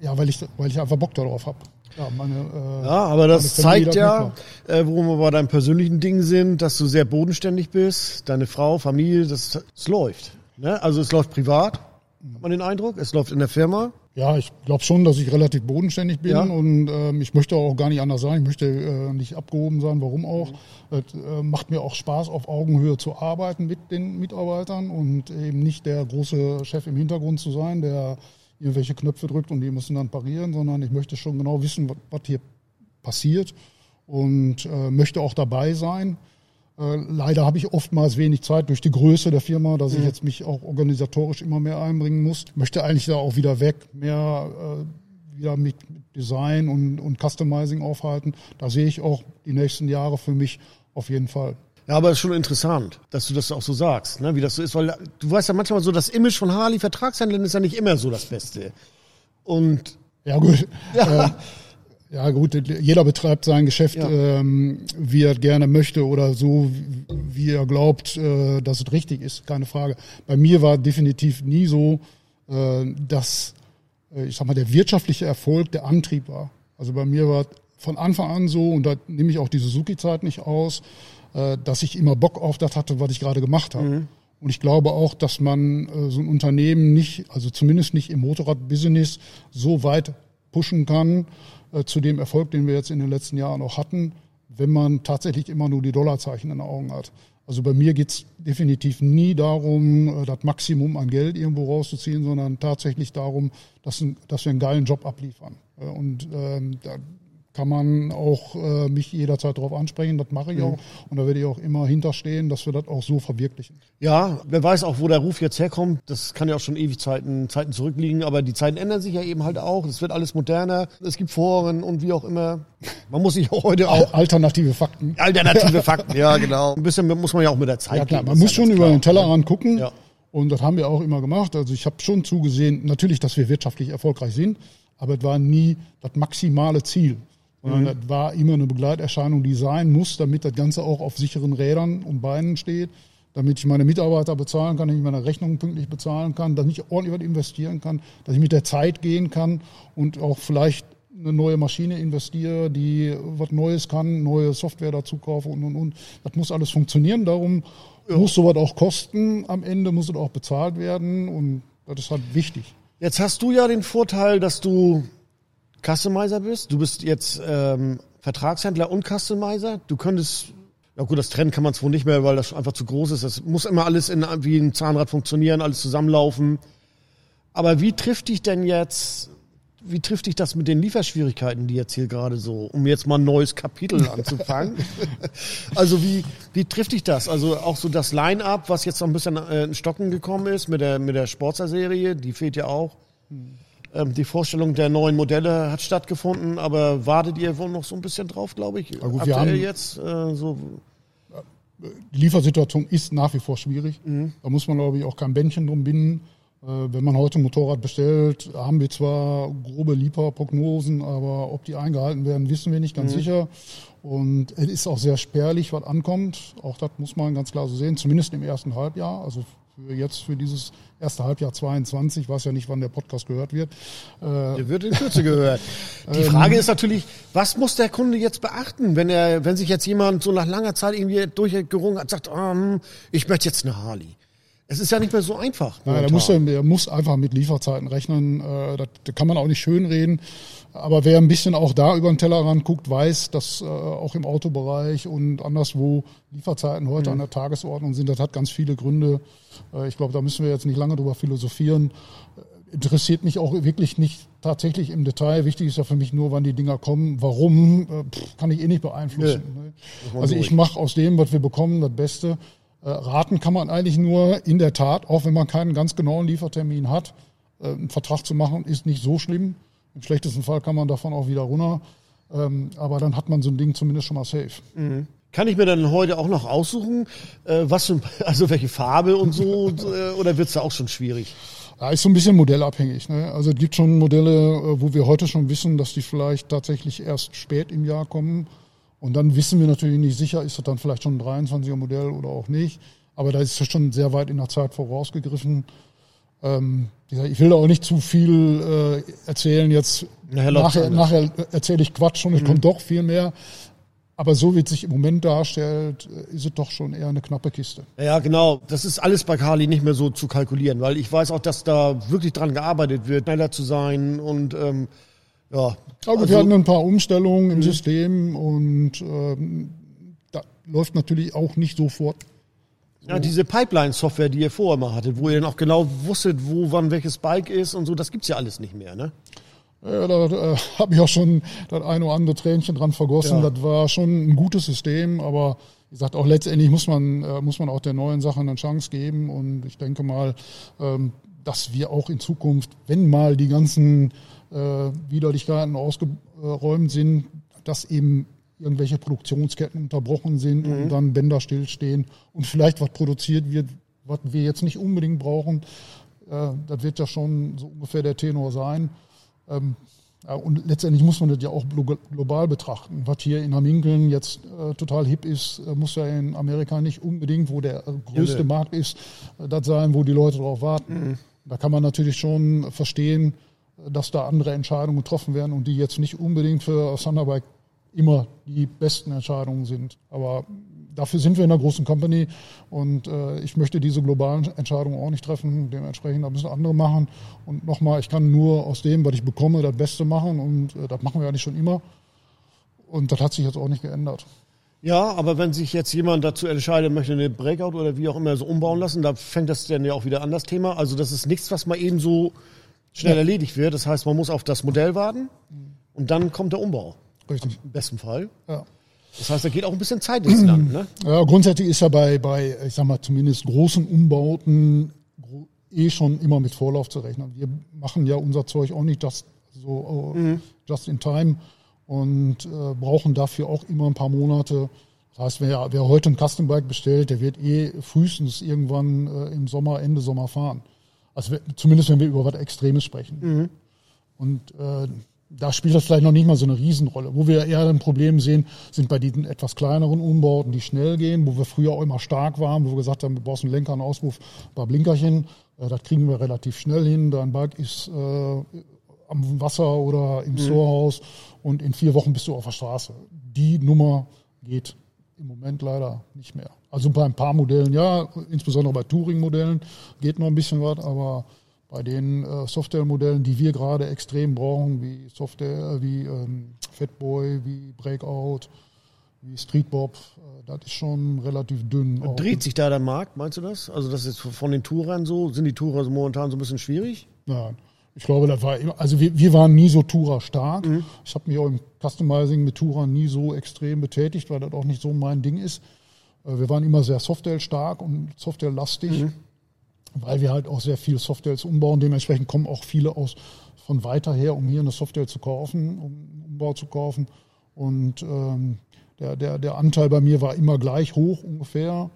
Speaker 2: ja, weil ich, weil ich einfach Bock darauf habe.
Speaker 1: Ja, meine, äh, ja, aber das zeigt ja, äh, worum wir bei deinem persönlichen Ding sind, dass du sehr bodenständig bist, deine Frau, Familie, das, es läuft. Ne? Also es läuft privat, hat man den Eindruck, es läuft in der Firma.
Speaker 2: Ja, ich glaube schon, dass ich relativ bodenständig bin ja. und ähm, ich möchte auch gar nicht anders sein. Ich möchte äh, nicht abgehoben sein. Warum auch? Mhm. Es äh, macht mir auch Spaß, auf Augenhöhe zu arbeiten mit den Mitarbeitern und eben nicht der große Chef im Hintergrund zu sein, der irgendwelche Knöpfe drückt und die müssen dann parieren, sondern ich möchte schon genau wissen, was, was hier passiert und äh, möchte auch dabei sein. Äh, leider habe ich oftmals wenig Zeit durch die Größe der Firma, dass mhm. ich jetzt mich auch organisatorisch immer mehr einbringen muss. Möchte eigentlich da auch wieder weg, mehr äh, wieder mit Design und, und Customizing aufhalten. Da sehe ich auch die nächsten Jahre für mich auf jeden Fall.
Speaker 1: Ja, aber es ist schon interessant, dass du das auch so sagst, ne? wie das so ist, weil du weißt ja manchmal so, das Image von Harley Vertragshändlern ist ja nicht immer so das Beste. Und
Speaker 2: ja gut, ja. Äh, ja gut, jeder betreibt sein Geschäft, ja. ähm, wie er gerne möchte oder so, wie er glaubt, äh, dass es richtig ist, keine Frage. Bei mir war definitiv nie so, äh, dass äh, ich sag mal der wirtschaftliche Erfolg der Antrieb war. Also bei mir war von Anfang an so und da nehme ich auch die Suzuki-Zeit nicht aus äh, dass ich immer Bock auf das hatte, was ich gerade gemacht habe. Mhm. Und ich glaube auch, dass man äh, so ein Unternehmen nicht, also zumindest nicht im Motorradbusiness, so weit pushen kann äh, zu dem Erfolg, den wir jetzt in den letzten Jahren auch hatten, wenn man tatsächlich immer nur die Dollarzeichen in den Augen hat. Also bei mir geht's definitiv nie darum, das Maximum an Geld irgendwo rauszuziehen, sondern tatsächlich darum, dass, dass wir einen geilen Job abliefern. Und ähm, da, kann man auch äh, mich jederzeit darauf ansprechen. Das mache ich mhm. auch. Und da werde ich auch immer hinterstehen, dass wir das auch so verwirklichen.
Speaker 1: Ja, wer weiß auch, wo der Ruf jetzt herkommt. Das kann ja auch schon ewig Zeiten, Zeiten zurückliegen. Aber die Zeiten ändern sich ja eben halt auch. Es wird alles moderner. Es gibt Foren und wie auch immer. Man muss sich auch heute auch...
Speaker 2: Alternative Fakten.
Speaker 1: Alternative Fakten, ja genau. Ein bisschen muss man ja auch mit der Zeit
Speaker 2: Ja klar, man muss schon über den Tellerrand gucken. Ja. Und das haben wir auch immer gemacht. Also ich habe schon zugesehen, natürlich, dass wir wirtschaftlich erfolgreich sind. Aber es war nie das maximale Ziel sondern mhm. das war immer eine Begleiterscheinung, die sein muss, damit das Ganze auch auf sicheren Rädern und Beinen steht, damit ich meine Mitarbeiter bezahlen kann, dass ich meine Rechnungen pünktlich bezahlen kann, dass ich ordentlich was investieren kann, dass ich mit der Zeit gehen kann und auch vielleicht eine neue Maschine investiere, die was Neues kann, neue Software dazu kaufe und und und. Das muss alles funktionieren. Darum ja. muss sowas auch kosten. Am Ende muss es auch bezahlt werden und das ist halt wichtig.
Speaker 1: Jetzt hast du ja den Vorteil, dass du Customizer bist. Du bist jetzt ähm, Vertragshändler und Customizer. Du könntest, ja gut, das trennen kann man zwar nicht mehr, weil das einfach zu groß ist. Das muss immer alles in, wie ein Zahnrad funktionieren, alles zusammenlaufen. Aber wie trifft dich denn jetzt, wie trifft dich das mit den Lieferschwierigkeiten, die jetzt hier gerade so, um jetzt mal ein neues Kapitel anzufangen? also wie, wie trifft dich das? Also auch so das Line-Up, was jetzt noch ein bisschen äh, in Stocken gekommen ist mit der, mit der Sportser-Serie, die fehlt ja auch. Hm. Ähm, die Vorstellung der neuen Modelle hat stattgefunden, aber wartet ihr wohl noch so ein bisschen drauf, glaube ich?
Speaker 2: Ja, gut, wir haben jetzt äh, so die Liefersituation ist nach wie vor schwierig. Mhm. Da muss man, glaube ich, auch kein Bändchen drum binden. Äh, wenn man heute ein Motorrad bestellt, haben wir zwar grobe Lieferprognosen, aber ob die eingehalten werden, wissen wir nicht ganz mhm. sicher. Und es ist auch sehr spärlich, was ankommt. Auch das muss man ganz klar so sehen, zumindest im ersten Halbjahr. Also für jetzt für dieses erste Halbjahr 22, weiß ja nicht, wann der Podcast gehört wird.
Speaker 1: Äh, der wird in Kürze gehört. Die ähm, Frage ist natürlich, was muss der Kunde jetzt beachten, wenn er, wenn sich jetzt jemand so nach langer Zeit irgendwie durchgerungen hat, sagt, oh, ich möchte jetzt eine Harley. Es ist ja nicht mehr so einfach.
Speaker 2: Nein, er muss, er muss einfach mit Lieferzeiten rechnen. Äh, das kann man auch nicht schönreden. Aber wer ein bisschen auch da über den Tellerrand guckt, weiß, dass äh, auch im Autobereich und anderswo Lieferzeiten heute mhm. an der Tagesordnung sind. Das hat ganz viele Gründe. Äh, ich glaube, da müssen wir jetzt nicht lange drüber philosophieren. Äh, interessiert mich auch wirklich nicht tatsächlich im Detail. Wichtig ist ja für mich nur, wann die Dinger kommen. Warum, äh, pff, kann ich eh nicht beeinflussen. Nee, ne? Also ich mache aus dem, was wir bekommen, das Beste. Äh, raten kann man eigentlich nur in der Tat, auch wenn man keinen ganz genauen Liefertermin hat. Äh, einen Vertrag zu machen ist nicht so schlimm. Im schlechtesten Fall kann man davon auch wieder runter. Ähm, aber dann hat man so ein Ding zumindest schon mal safe.
Speaker 1: Mhm. Kann ich mir dann heute auch noch aussuchen, äh, was für, also welche Farbe und so, äh, oder wird's da auch schon schwierig?
Speaker 2: Ja, ist so ein bisschen modellabhängig. Ne? Also es gibt schon Modelle, äh, wo wir heute schon wissen, dass die vielleicht tatsächlich erst spät im Jahr kommen. Und dann wissen wir natürlich nicht sicher, ist das dann vielleicht schon ein 23er Modell oder auch nicht. Aber da ist es schon sehr weit in der Zeit vorausgegriffen. Ähm, ich will da auch nicht zu viel äh, erzählen. Jetzt nachher, nachher erzähle ich Quatsch und es mhm. kommt doch viel mehr. Aber so wie es sich im Moment darstellt, äh, ist es doch schon eher eine knappe Kiste.
Speaker 1: Ja, genau. Das ist alles bei Kali nicht mehr so zu kalkulieren, weil ich weiß auch, dass da wirklich dran gearbeitet wird, schneller zu sein und ähm, ja.
Speaker 2: Aber also, wir hatten ein paar Umstellungen im. System und ähm, da läuft natürlich auch nicht sofort
Speaker 1: ja, diese Pipeline-Software, die ihr vorher mal hattet, wo ihr dann auch genau wusstet, wo wann welches Bike ist und so, das gibt's ja alles nicht mehr, ne?
Speaker 2: Ja, da äh, habe ich auch schon das eine oder andere Tränchen dran vergossen. Ja. Das war schon ein gutes System, aber wie gesagt, auch letztendlich muss man, äh, muss man auch der neuen Sache eine Chance geben. Und ich denke mal, ähm, dass wir auch in Zukunft, wenn mal die ganzen äh, Widerlichkeiten ausgeräumt sind, dass eben irgendwelche Produktionsketten unterbrochen sind mhm. und dann Bänder stillstehen und vielleicht was produziert wird, was wir jetzt nicht unbedingt brauchen. Äh, das wird ja schon so ungefähr der Tenor sein. Ähm, und letztendlich muss man das ja auch global betrachten. Was hier in Haminkeln jetzt äh, total hip ist, äh, muss ja in Amerika nicht unbedingt, wo der äh, größte ja, Markt ist, das sein, wo die Leute darauf warten. Mhm. Da kann man natürlich schon verstehen, dass da andere Entscheidungen getroffen werden und die jetzt nicht unbedingt für Thunderbike immer die besten Entscheidungen sind. Aber dafür sind wir in einer großen Company und äh, ich möchte diese globalen Entscheidungen auch nicht treffen. Dementsprechend da müssen andere machen. Und nochmal, ich kann nur aus dem, was ich bekomme, das Beste machen und äh, das machen wir eigentlich schon immer. Und das hat sich jetzt auch nicht geändert.
Speaker 1: Ja, aber wenn sich jetzt jemand dazu entscheidet, möchte eine Breakout oder wie auch immer so umbauen lassen, da fängt das dann ja auch wieder an das Thema. Also das ist nichts, was mal eben so schnell ja. erledigt wird. Das heißt, man muss auf das Modell warten und dann kommt der Umbau.
Speaker 2: Richtig.
Speaker 1: Im besten Fall. Ja. Das heißt, da geht auch ein bisschen Zeit ins Land, ne?
Speaker 2: Ja, grundsätzlich ist ja bei, bei, ich sag mal, zumindest großen Umbauten eh schon immer mit Vorlauf zu rechnen. Wir machen ja unser Zeug auch nicht das so mhm. just in time und äh, brauchen dafür auch immer ein paar Monate. Das heißt, wer, wer heute ein Custom Bike bestellt, der wird eh frühestens irgendwann äh, im Sommer, Ende Sommer fahren. Also zumindest wenn wir über was Extremes sprechen. Mhm. Und äh, da spielt das vielleicht noch nicht mal so eine Riesenrolle. Wo wir eher ein Problem sehen, sind bei diesen etwas kleineren Umbauten, die schnell gehen, wo wir früher auch immer stark waren, wo wir gesagt haben, wir brauchen einen Lenker, einen Auspuff, ein paar Blinkerchen. Äh, das kriegen wir relativ schnell hin. Dein Bike ist äh, am Wasser oder im mhm. Storehaus und in vier Wochen bist du auf der Straße. Die Nummer geht im Moment leider nicht mehr. Also bei ein paar Modellen ja, insbesondere bei Touring-Modellen geht noch ein bisschen was, aber bei den äh, Softwaremodellen, die wir gerade extrem brauchen, wie Software, wie ähm, Fatboy, wie Breakout, wie Streetbob, äh, das ist schon relativ dünn.
Speaker 1: Dreht sich da der Markt, meinst du das? Also das ist von den Tourern so, sind die Tourer momentan so ein bisschen schwierig?
Speaker 2: Nein. Ich glaube, das war immer, also wir, wir waren nie so Tourer stark. Mhm. Ich habe mich auch im Customizing mit Tourern nie so extrem betätigt, weil das auch nicht so mein Ding ist. Äh, wir waren immer sehr Software stark und Software lastig. Mhm weil wir halt auch sehr viel Softwares umbauen. Dementsprechend kommen auch viele aus von weiter her, um hier eine Software zu kaufen, um Umbau zu kaufen. Und ähm, der, der, der Anteil bei mir war immer gleich hoch ungefähr.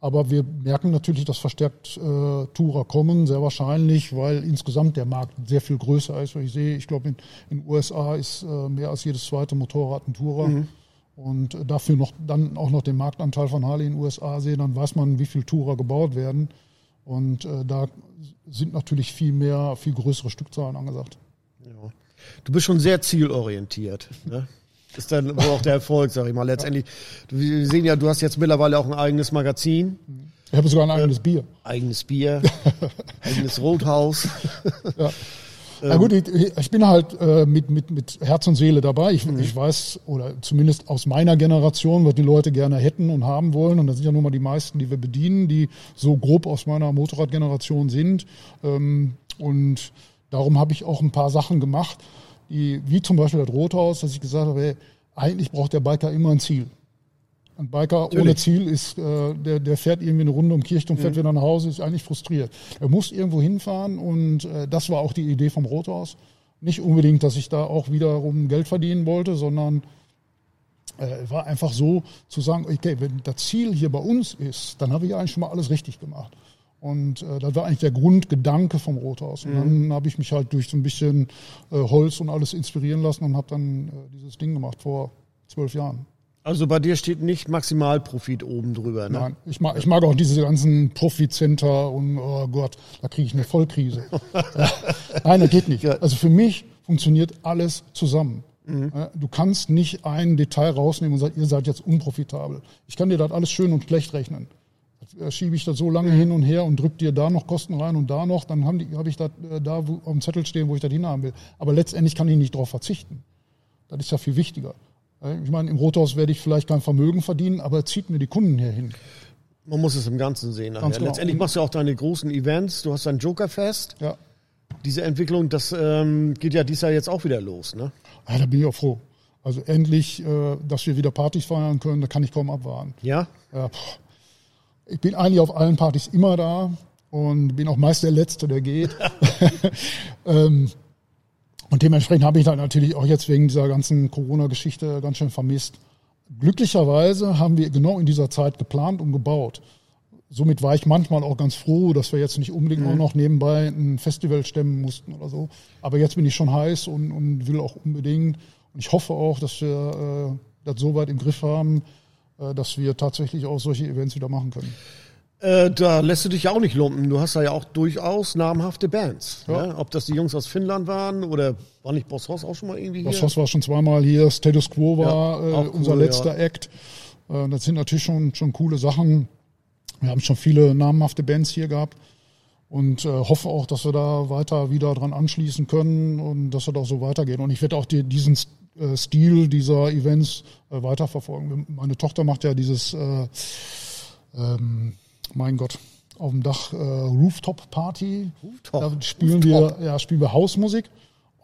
Speaker 2: Aber wir merken natürlich, dass verstärkt äh, Tourer kommen, sehr wahrscheinlich, weil insgesamt der Markt sehr viel größer ist. Ich sehe, ich glaube, in den USA ist äh, mehr als jedes zweite Motorrad ein Tourer. Mhm. Und dafür noch dann auch noch den Marktanteil von Harley in den USA sehe, dann weiß man, wie viele Tourer gebaut werden. Und äh, da sind natürlich viel mehr, viel größere Stückzahlen angesagt.
Speaker 1: Ja. Du bist schon sehr zielorientiert. Ne? Ist dann wohl auch der Erfolg, sag ich mal. Letztendlich, wir sehen ja, du hast jetzt mittlerweile auch ein eigenes Magazin.
Speaker 2: Ich habe sogar ein eigenes äh, Bier.
Speaker 1: Eigenes Bier, eigenes Rothaus.
Speaker 2: ja. Na gut, ich, ich bin halt äh, mit, mit, mit Herz und Seele dabei. Ich, mhm. ich weiß, oder zumindest aus meiner Generation, was die Leute gerne hätten und haben wollen. Und das sind ja nun mal die meisten, die wir bedienen, die so grob aus meiner Motorradgeneration sind. Ähm, und darum habe ich auch ein paar Sachen gemacht, die, wie zum Beispiel das Rothaus, dass ich gesagt habe, ey, eigentlich braucht der Biker immer ein Ziel. Ein Biker Natürlich. ohne Ziel ist, äh, der, der fährt irgendwie eine Runde um Kirchturm, fährt mhm. wieder nach Hause, ist eigentlich frustriert. Er muss irgendwo hinfahren und äh, das war auch die Idee vom Rothaus. Nicht unbedingt, dass ich da auch wiederum Geld verdienen wollte, sondern äh, war einfach so zu sagen, okay, wenn das Ziel hier bei uns ist, dann habe ich eigentlich schon mal alles richtig gemacht. Und äh, das war eigentlich der Grundgedanke vom Rothaus. Und dann habe ich mich halt durch so ein bisschen äh, Holz und alles inspirieren lassen und habe dann äh, dieses Ding gemacht vor zwölf Jahren.
Speaker 1: Also bei dir steht nicht Maximalprofit oben drüber, ne?
Speaker 2: Nein, ich mag, ich mag auch diese ganzen Profit-Center und oh Gott, da kriege ich eine Vollkrise. ja. Nein, das geht nicht. Also für mich funktioniert alles zusammen. Ja, Du kannst nicht ein Detail rausnehmen und sagen, ihr seid jetzt unprofitabel. Ich kann dir das alles schön und schlecht rechnen. Da schiebe ich das so lange hin und her und drück dir da noch Kosten rein und da noch, dann habe hab ich das äh, da wo, auf dem Zettel stehen, wo ich das hinhaben will. Aber letztendlich kann ich nicht darauf verzichten. Das ist ja viel wichtiger. Ich meine, im Rothaus werde ich vielleicht kein Vermögen verdienen, aber zieht mir die Kunden hier hin.
Speaker 1: Man muss es im Ganzen sehen.
Speaker 2: Ganz genau.
Speaker 1: Letztendlich machst du auch deine großen Events. Du hast dein Jokerfest.
Speaker 2: Ja,
Speaker 1: Diese Entwicklung, das ähm, geht ja dieses Jahr jetzt auch wieder los, ne?
Speaker 2: ja da bin ich auch froh. Also endlich, äh, dass wir wieder Partys feiern können, da kann ich kaum abwarten.
Speaker 1: Ja?
Speaker 2: Ja, ich bin eigentlich auf allen Partys immer da und bin auch meist der Letzte, der geht. ähm, und dementsprechend habe ich dann natürlich auch jetzt wegen dieser ganzen Corona-Geschichte ganz schön vermisst. Glücklicherweise haben wir genau in dieser Zeit geplant und gebaut. Somit war ich manchmal auch ganz froh, dass wir jetzt nicht unbedingt auch noch nebenbei ein Festival stemmen mussten oder so. Aber jetzt bin ich schon heiß und, und will auch unbedingt. Und ich hoffe auch, dass wir äh, das so weit im Griff haben, äh, dass wir tatsächlich auch solche Events wieder machen können.
Speaker 1: Äh, da lässt du dich ja auch nicht lumpen. Du hast da ja auch durchaus namhafte Bands.
Speaker 2: Ja.
Speaker 1: Ne? Ob das die Jungs aus Finnland waren oder war nicht Boss Hoss auch schon mal irgendwie hier?
Speaker 2: Das Haus war schon zweimal hier, Status Quo war
Speaker 1: Ja, auch
Speaker 2: äh, unser
Speaker 1: cool,
Speaker 2: letzter
Speaker 1: ja.
Speaker 2: Act. Äh, das sind natürlich schon, schon coole Sachen. Wir haben schon viele namhafte Bands hier gehabt und äh, hoffe auch, dass wir da weiter wieder dran anschließen können und dass wir da auch so weitergehen. Und ich werde auch die, diesen äh, Stil dieser Events äh, weiterverfolgen. Meine Tochter macht ja dieses, äh, ähm, mein Gott, auf dem Dach äh, Rooftop Party.
Speaker 1: Rooftop.
Speaker 2: Da spielen wir, ja, spielen wir Hausmusik.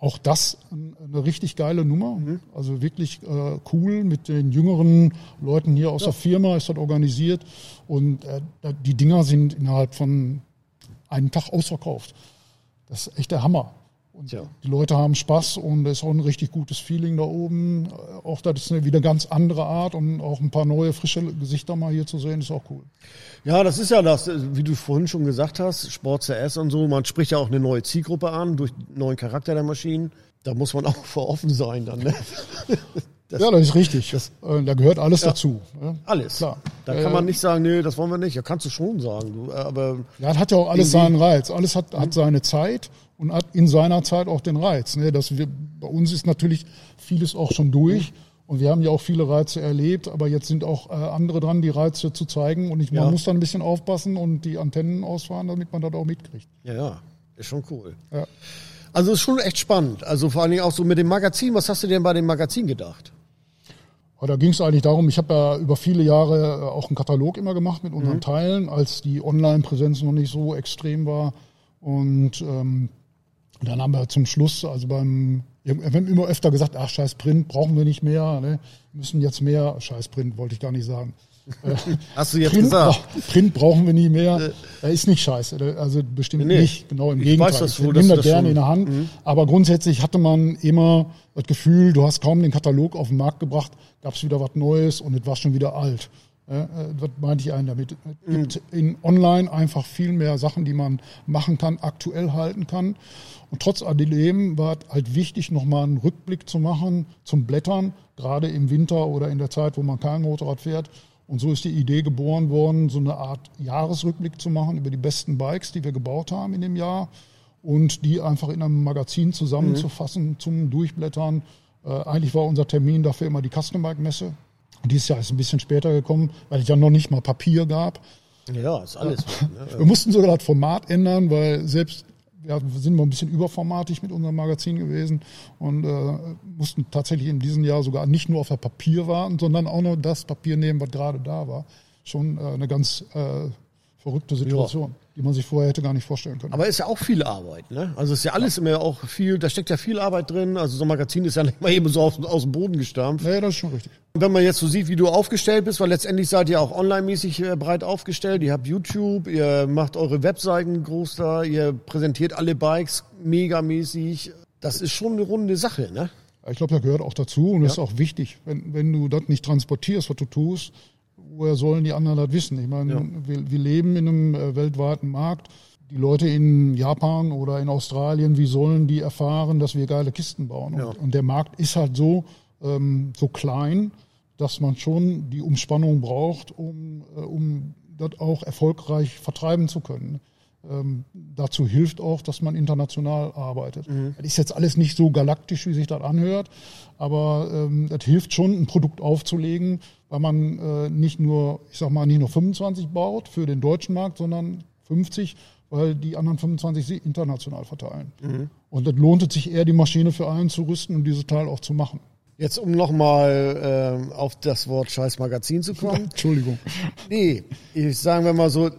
Speaker 2: Auch das ein- eine richtig geile Nummer. Also wirklich äh, cool mit den jüngeren Leuten hier aus der Firma ist das organisiert. Und äh, die Dinger sind innerhalb von einem Tag ausverkauft. Das ist echt der Hammer. Und
Speaker 1: Tja.
Speaker 2: die Leute haben Spaß und es ist auch ein richtig gutes Feeling da oben. Äh, Auch das ist eine wieder ganz andere Art und auch ein paar neue, frische Gesichter mal hier zu sehen, ist auch cool.
Speaker 1: Ja, das ist ja das, wie du vorhin schon gesagt hast, Sport CS und so. Man spricht ja auch eine neue Zielgruppe an durch den neuen Charakter der Maschinen. Da muss man auch vor offen sein dann. Ne?
Speaker 2: ja, das ist richtig. Äh, da gehört alles dazu. ne?
Speaker 1: Alles.
Speaker 2: Klar.
Speaker 1: Da
Speaker 2: Äh,
Speaker 1: kann man nicht sagen, nee, das wollen wir nicht. Ja, kannst du schon sagen. Du, äh, aber
Speaker 2: Ja, das hat ja auch alles seinen Reiz. Alles hat, hat seine Zeit und hat in seiner Zeit auch den Reiz. Ne? Dass wir, bei uns ist natürlich vieles auch schon durch und wir haben ja auch viele Reize erlebt, aber jetzt sind auch äh, andere dran, die Reize zu zeigen und ich, man
Speaker 1: Ja.
Speaker 2: muss dann ein bisschen aufpassen und die Antennen ausfahren, damit man das auch mitkriegt.
Speaker 1: ja, ja, ist schon cool.
Speaker 2: Ja.
Speaker 1: Also ist schon echt spannend. Also vor allen Dingen auch so mit dem Magazin. Was hast du denn bei dem Magazin gedacht?
Speaker 2: Aber da ging es eigentlich darum, ich habe ja über viele Jahre äh, auch einen Katalog immer gemacht mit
Speaker 1: Mhm.
Speaker 2: unseren Teilen, als die Online-Präsenz noch nicht so extrem war. Und ähm, dann haben wir zum Schluss, also beim, wir haben immer öfter gesagt, ach scheiß Print, brauchen wir nicht mehr, ne? müssen jetzt mehr, scheiß Print wollte ich gar nicht sagen.
Speaker 1: Hast du jetzt
Speaker 2: Print,
Speaker 1: gesagt?
Speaker 2: Print brauchen wir nie mehr. Er ist nicht scheiße. der- Also bestimmt
Speaker 1: Nee.
Speaker 2: nicht. Genau im
Speaker 1: Ich
Speaker 2: Gegenteil.
Speaker 1: weiß das
Speaker 2: ich
Speaker 1: wohl,
Speaker 2: nehme
Speaker 1: dass
Speaker 2: das gerne in der Hand. Aber grundsätzlich hatte man immer das Gefühl, du hast kaum den Katalog auf den Markt gebracht, gab es wieder was Neues und es war schon wieder alt. Ja, äh, was meinte ich einen damit? Es gibt in online einfach viel mehr Sachen, die man machen kann, aktuell halten kann. Und trotz alledem war es halt wichtig, nochmal einen Rückblick zu machen zum Blättern, gerade im Winter oder in der Zeit, wo man kein Motorrad fährt. Und so ist die Idee geboren worden, so eine Art Jahresrückblick zu machen über die besten Bikes, die wir gebaut haben in dem Jahr und die einfach in einem Magazin zusammenzufassen zum Durchblättern. Äh, eigentlich war unser Termin dafür immer die Custom Bike Messe. Dieses Jahr ist ein bisschen später gekommen, weil es ja noch nicht mal Papier gab.
Speaker 1: Ja, ist alles. Ne?
Speaker 2: Wir mussten sogar das Format ändern, weil selbst wir sind mal ein bisschen überformatig mit unserem Magazin gewesen und äh, mussten tatsächlich in diesem Jahr sogar nicht nur auf das Papier warten, sondern auch noch das Papier nehmen, was gerade da war. Schon äh, eine ganz äh, verrückte Situation, die man sich vorher hätte gar nicht vorstellen können.
Speaker 1: Aber ist ja auch viel Arbeit, ne? Also ist ja alles immer auch viel, da steckt ja viel Arbeit drin. Also so ein Magazin ist ja nicht mal eben so aus, aus dem Boden gestampft.
Speaker 2: naja, das ist schon richtig.
Speaker 1: Und wenn man jetzt so sieht, wie du aufgestellt bist, weil letztendlich seid ihr auch online-mäßig äh, breit aufgestellt. Ihr habt YouTube, ihr macht eure Webseiten groß da, ihr präsentiert alle Bikes megamäßig. Das ist schon eine runde Sache, ne?
Speaker 2: Ich glaube, das gehört auch dazu und ja. ist auch wichtig. Wenn, wenn du das nicht transportierst, was du tust, woher sollen die anderen das wissen? Ich meine, ja. wir, wir, leben in einem äh, weltweiten Markt. Die Leute in Japan oder in Australien, wie sollen die erfahren, dass wir geile Kisten bauen? Ja. Und, und, der Markt ist halt so, ähm, so klein, dass man schon die Umspannung braucht, um, äh, um das auch erfolgreich vertreiben zu können. Ähm, dazu hilft auch, dass man international arbeitet. Mhm. Das ist jetzt alles nicht so galaktisch, wie sich das anhört, aber ähm, das hilft schon, ein Produkt aufzulegen, weil man äh, nicht nur, ich sag mal, nicht nur 25 baut für den deutschen Markt, sondern 50, weil die anderen 25 sie international verteilen. Mhm. Und das lohnt sich eher, die Maschine für einen zu rüsten und dieses Teil auch zu machen.
Speaker 1: Jetzt, um nochmal äh, auf das Wort Scheiß Magazin zu kommen.
Speaker 2: Entschuldigung.
Speaker 1: Nee, ich sagen wir mal so,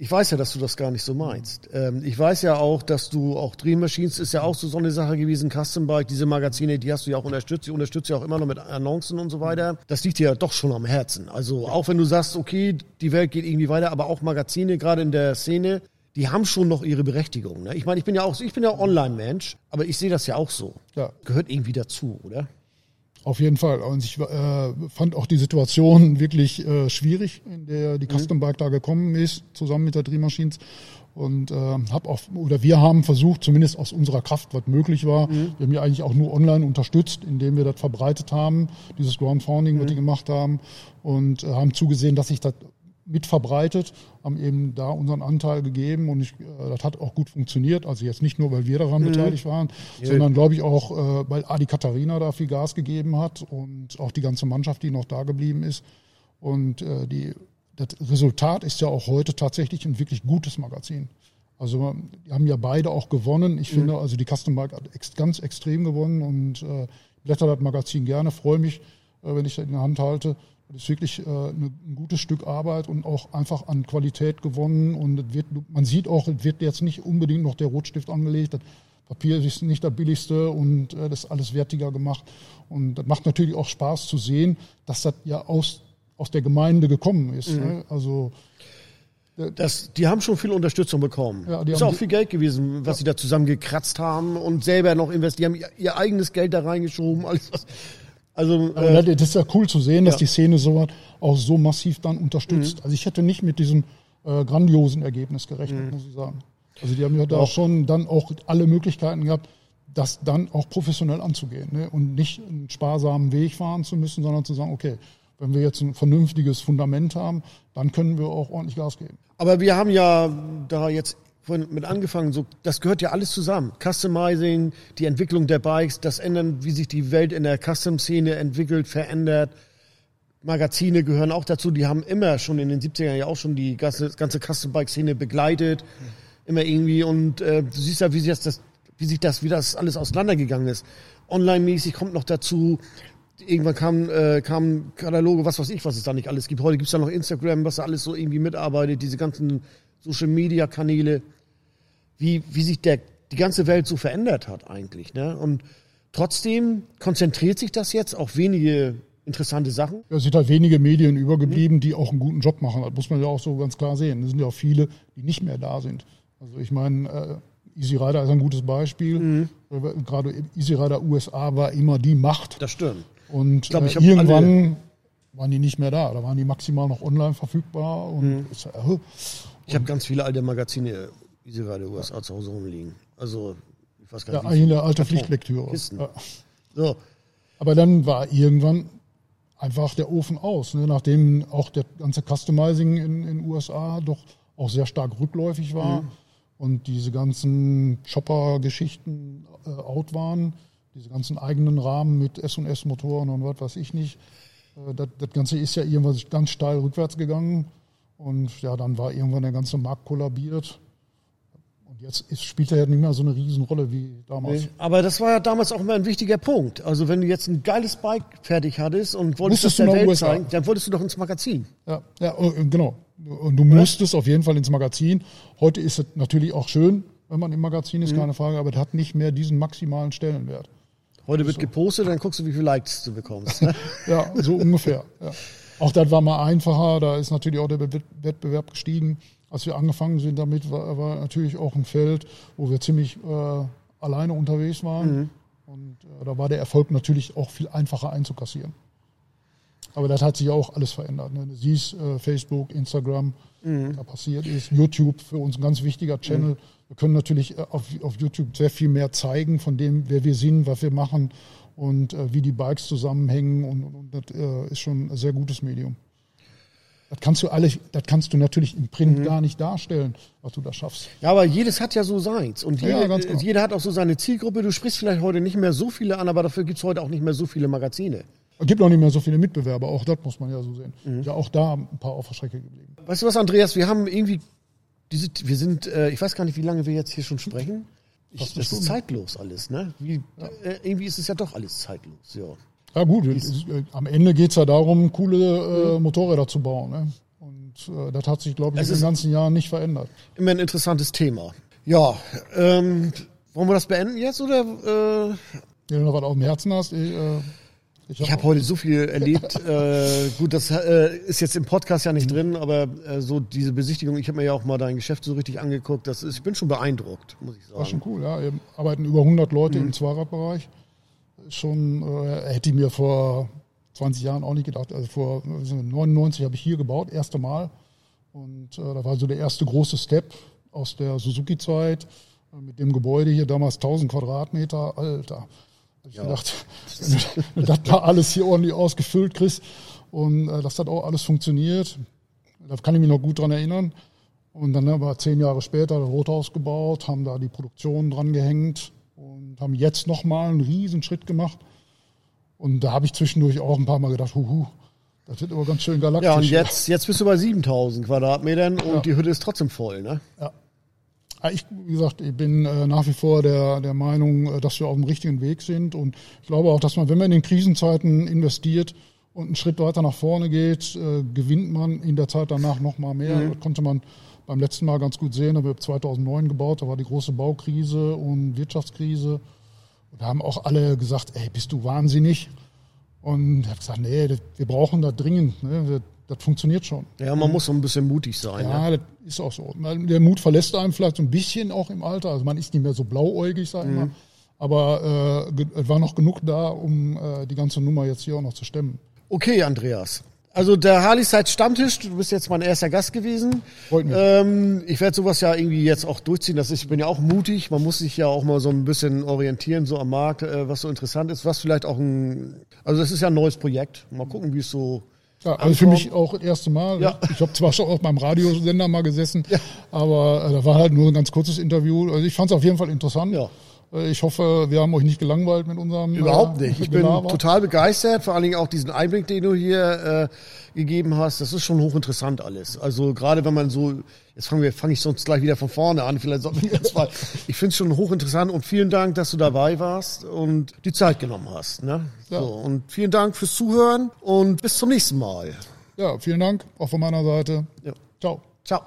Speaker 1: ich weiß ja, dass du das gar nicht so meinst. Ähm, ich weiß ja auch, dass du auch Dream Machines ist ja auch so, so eine Sache gewesen, Custom Bike, diese Magazine, die hast du ja auch unterstützt, die unterstützt ja auch immer noch mit Annoncen und so weiter. Das liegt dir ja doch schon am Herzen. Also auch wenn du sagst, okay, die Welt geht irgendwie weiter, aber auch Magazine, gerade in der Szene, die haben schon noch ihre Berechtigung. Ne? Ich meine, ich bin ja auch, ich bin ja Online-Mensch, aber ich sehe das ja auch so. Ja. Gehört irgendwie dazu, oder?
Speaker 2: Auf jeden Fall. Und ich äh, fand auch die Situation wirklich äh, schwierig, in der die mhm. Custom Bike da gekommen ist, zusammen mit der Dream Machines. Und äh, habe auch, oder wir haben versucht, zumindest aus unserer Kraft, was möglich war. Mhm. Wir haben ja eigentlich auch nur online unterstützt, indem wir das verbreitet haben, dieses Groundfounding, mhm. was die gemacht haben, und äh, haben zugesehen, dass sich das mit verbreitet, haben eben da unseren Anteil gegeben und ich, äh, das hat auch gut funktioniert. Also jetzt nicht nur, weil wir daran mhm. beteiligt waren, ja. sondern glaube ich auch, äh, weil Adi Katharina da viel Gas gegeben hat und auch die ganze Mannschaft, die noch da geblieben ist. Und äh, die, das Resultat ist ja auch heute tatsächlich ein wirklich gutes Magazin. Also die haben ja beide auch gewonnen. Ich mhm. finde, also die Custom Bike hat ex ganz extrem gewonnen und äh, blätter das Magazin gerne, freue mich, äh, wenn ich das in der Hand halte. Das ist wirklich äh, ein gutes Stück Arbeit und auch einfach an Qualität gewonnen. Und wird, man sieht auch, es wird jetzt nicht unbedingt noch der Rotstift angelegt. Das Papier ist nicht das billigste und äh, das ist alles wertiger gemacht. Und das macht natürlich auch Spaß zu sehen, dass das ja aus, aus der Gemeinde gekommen ist. Mhm. Ne? Also
Speaker 1: das, die haben schon viel Unterstützung bekommen. Ja, ist auch viel Geld gewesen, was ja. sie da zusammengekratzt haben und selber noch investiert. Die haben ihr, ihr eigenes Geld da reingeschoben. Alles, was,
Speaker 2: also, äh, das ist ja cool zu sehen, dass ja. die Szene so auch so massiv dann unterstützt. Mhm. Also ich hätte nicht mit diesem äh, grandiosen Ergebnis gerechnet, mhm. muss ich sagen. Also die haben ja da auch schon dann auch alle Möglichkeiten gehabt, das dann auch professionell anzugehen ne? und nicht einen sparsamen Weg fahren zu müssen, sondern zu sagen, okay, wenn wir jetzt ein vernünftiges Fundament haben, dann können wir auch ordentlich Gas geben.
Speaker 1: Aber wir haben ja da jetzt mit angefangen, so, das gehört ja alles zusammen. Customizing, die Entwicklung der Bikes, das Ändern, wie sich die Welt in der Custom-Szene entwickelt, verändert. Magazine gehören auch dazu, die haben immer schon in den 70ern ja auch schon die ganze, ganze Custom-Bike-Szene begleitet. Immer irgendwie und äh, du siehst ja, wie sich das, wie sich das, wie das alles auseinandergegangen ist. Online-mäßig kommt noch dazu, irgendwann kam, äh, kam Kataloge, was weiß ich, was es da nicht alles gibt. Heute gibt es ja noch Instagram, was da alles so irgendwie mitarbeitet, diese ganzen Social Media Kanäle, wie, wie sich der, die ganze Welt so verändert hat eigentlich. Ne? Und trotzdem konzentriert sich das jetzt auf wenige interessante Sachen.
Speaker 2: Ja, es sind halt wenige Medien übergeblieben, mhm. die auch einen guten Job machen. Das muss man ja auch so ganz klar sehen. Es sind ja auch viele, die nicht mehr da sind. Also ich meine, äh, Easy Rider ist ein gutes Beispiel. Mhm. Gerade Easy Rider USA war immer die Macht.
Speaker 1: Das stimmt.
Speaker 2: Und ich glaub, ich äh, irgendwann waren die nicht mehr da. Da waren die maximal noch online verfügbar. Und mhm. ist, äh,
Speaker 1: ich habe ganz viele alte Magazine, wie sie gerade USA zu Hause rumliegen. Also,
Speaker 2: ich weiß gar nicht. Ja, eine alte Pflichtlektüre. Ja. So. Aber dann war irgendwann einfach der Ofen aus, ne? nachdem auch der ganze Customizing in den USA doch auch sehr stark rückläufig war mhm. und diese ganzen Chopper-Geschichten äh, out waren, diese ganzen eigenen Rahmen mit S&S-Motoren und was weiß ich nicht. Äh, das, das Ganze ist ja irgendwann ganz steil rückwärts gegangen und ja, dann war irgendwann der ganze Markt kollabiert. Und jetzt ist, spielt er ja nicht mehr so eine Riesenrolle wie damals. Nee,
Speaker 1: aber das war ja damals auch immer ein wichtiger Punkt. Also wenn du jetzt ein geiles Bike fertig hattest und wolltest das der Welt USA. zeigen, dann wolltest du doch ins Magazin.
Speaker 2: Ja, ja oh, genau. Und du musstest auf jeden Fall ins Magazin. Heute ist es natürlich auch schön, wenn man im Magazin ist, mhm. keine Frage, aber es hat nicht mehr diesen maximalen Stellenwert.
Speaker 1: Heute wird so. gepostet, dann guckst du, wie viele Likes du bekommst. Ne?
Speaker 2: ja, so ungefähr. Ja. Auch das war mal einfacher, da ist natürlich auch der Wettbewerb gestiegen. Als wir angefangen sind damit, war, war natürlich auch ein Feld, wo wir ziemlich äh, alleine unterwegs waren. Mhm. Und äh, da war der Erfolg natürlich auch viel einfacher einzukassieren. Aber das hat sich auch alles verändert. Ne? Du siehst äh, Facebook, Instagram, mhm. da passiert ist. YouTube für uns ein ganz wichtiger Channel. Mhm. Wir können natürlich äh, auf, auf YouTube sehr viel mehr zeigen von dem, wer wir sind, was wir machen und äh, wie die Bikes zusammenhängen. Und, und, und das äh, ist schon ein sehr gutes Medium. Das kannst du alle, das kannst du natürlich im Print mhm. gar nicht darstellen, was du da schaffst.
Speaker 1: Ja, aber jedes hat ja so seins. Und jede, ja, genau. jeder hat auch so seine Zielgruppe. Du sprichst vielleicht heute nicht mehr so viele an, aber dafür gibt es heute auch nicht mehr so viele Magazine.
Speaker 2: Es gibt auch nicht mehr so viele Mitbewerber, auch das muss man ja so sehen. Mhm. Ja, auch da ein paar auf der Strecke geblieben.
Speaker 1: Weißt du was, Andreas, wir haben irgendwie diese, wir sind, äh, ich weiß gar nicht, wie lange wir jetzt hier schon sprechen. Ich, das ist zeitlos alles, ne? Wie, ja. äh, irgendwie ist es ja doch alles zeitlos, ja.
Speaker 2: Ja gut, ist, äh, am Ende geht es ja darum, coole äh, mhm. Motorräder zu bauen. Ne? Und äh, das hat sich, glaube ich, es in den ganzen Jahren nicht verändert.
Speaker 1: Immer ein interessantes Thema. Ja, ähm, wollen wir das beenden jetzt oder? Äh?
Speaker 2: Wenn du noch was auf dem Herzen hast, ich, äh,
Speaker 1: ich habe hab heute so viel erlebt. äh, gut, das äh, ist jetzt im Podcast ja nicht mhm. drin, aber äh, so diese Besichtigung, ich habe mir ja auch mal dein Geschäft so richtig angeguckt. Das ist, ich bin schon beeindruckt, muss ich sagen.
Speaker 2: War schon cool, ja. Wir arbeiten über 100 Leute mhm. im Zweiradbereich. Schon äh, hätte ich mir vor 20 Jahren auch nicht gedacht. Also vor 99 habe ich hier gebaut, erste Mal. Und äh, da war so der erste große Step aus der Suzuki-Zeit äh, mit dem Gebäude hier, damals 1000 Quadratmeter. Alter, ich ja. gedacht, wenn du das da alles hier ordentlich ausgefüllt kriegst und äh, dass das auch alles funktioniert, da kann ich mich noch gut dran erinnern. Und dann haben wir zehn Jahre später das Rothaus gebaut, haben da die Produktion dran gehängt und haben jetzt nochmal einen riesen Schritt gemacht. Und da habe ich zwischendurch auch ein paar Mal gedacht, huhu, das wird aber ganz schön galaktisch.
Speaker 1: Ja, und jetzt, jetzt bist du bei 7000 Quadratmetern und ja. die Hütte ist trotzdem voll, ne?
Speaker 2: Ja. Ah, ich, wie gesagt, ich bin äh, nach wie vor der, der Meinung, äh, dass wir auf dem richtigen Weg sind. Und ich glaube auch, dass man, wenn man in den Krisenzeiten investiert und einen Schritt weiter nach vorne geht, äh, gewinnt man in der Zeit danach noch mal mehr. Mhm. Das konnte man beim letzten Mal ganz gut sehen. Da haben wir 2009 gebaut, da war die große Baukrise und Wirtschaftskrise. Und da haben auch alle gesagt, ey, bist du wahnsinnig? Und ich habe gesagt, nee, wir brauchen da dringend. Ne? Wir, das funktioniert schon.
Speaker 1: Ja, man muss so ein bisschen mutig sein.
Speaker 2: Ja, ja, das ist auch so. Der Mut verlässt einem vielleicht so ein bisschen auch im Alter. Also man ist nicht mehr so blauäugig, sag ich mhm. mal. Aber äh, es war noch genug da, um äh, die ganze Nummer jetzt hier auch noch zu stemmen.
Speaker 1: Okay, Andreas. Also der Harley-Side Stammtisch, du bist jetzt mein erster Gast gewesen.
Speaker 2: Freut mich.
Speaker 1: Ähm, ich werde sowas ja irgendwie jetzt auch durchziehen. Das ist, ich bin ja auch mutig. Man muss sich ja auch mal so ein bisschen orientieren, so am Markt, äh, was so interessant ist, was vielleicht auch ein, also das ist ja ein neues Projekt. Mal gucken, wie es so
Speaker 2: ja, also für mich auch das erste Mal. Ja. Ich habe zwar schon auf meinem Radiosender mal gesessen, ja. aber äh, da war halt nur ein ganz kurzes Interview. Also ich fand es auf jeden Fall interessant. Ja. Äh, ich hoffe, wir haben euch nicht gelangweilt mit unserem.
Speaker 1: Überhaupt äh, nicht. Ich bin total begeistert, vor allen Dingen auch diesen Einblick, den du hier äh, gegeben hast. Das ist schon hochinteressant alles. Also gerade wenn man so, jetzt fangen wir, fange ich sonst gleich wieder von vorne an. Vielleicht sollten wir jetzt mal. Ich finde es schon hochinteressant und vielen Dank, dass du dabei warst und die Zeit genommen hast. Ne? Ja. So, und vielen Dank fürs Zuhören und bis zum nächsten Mal.
Speaker 2: Ja, vielen Dank auch von meiner Seite. Ja. Ciao.
Speaker 1: Ciao.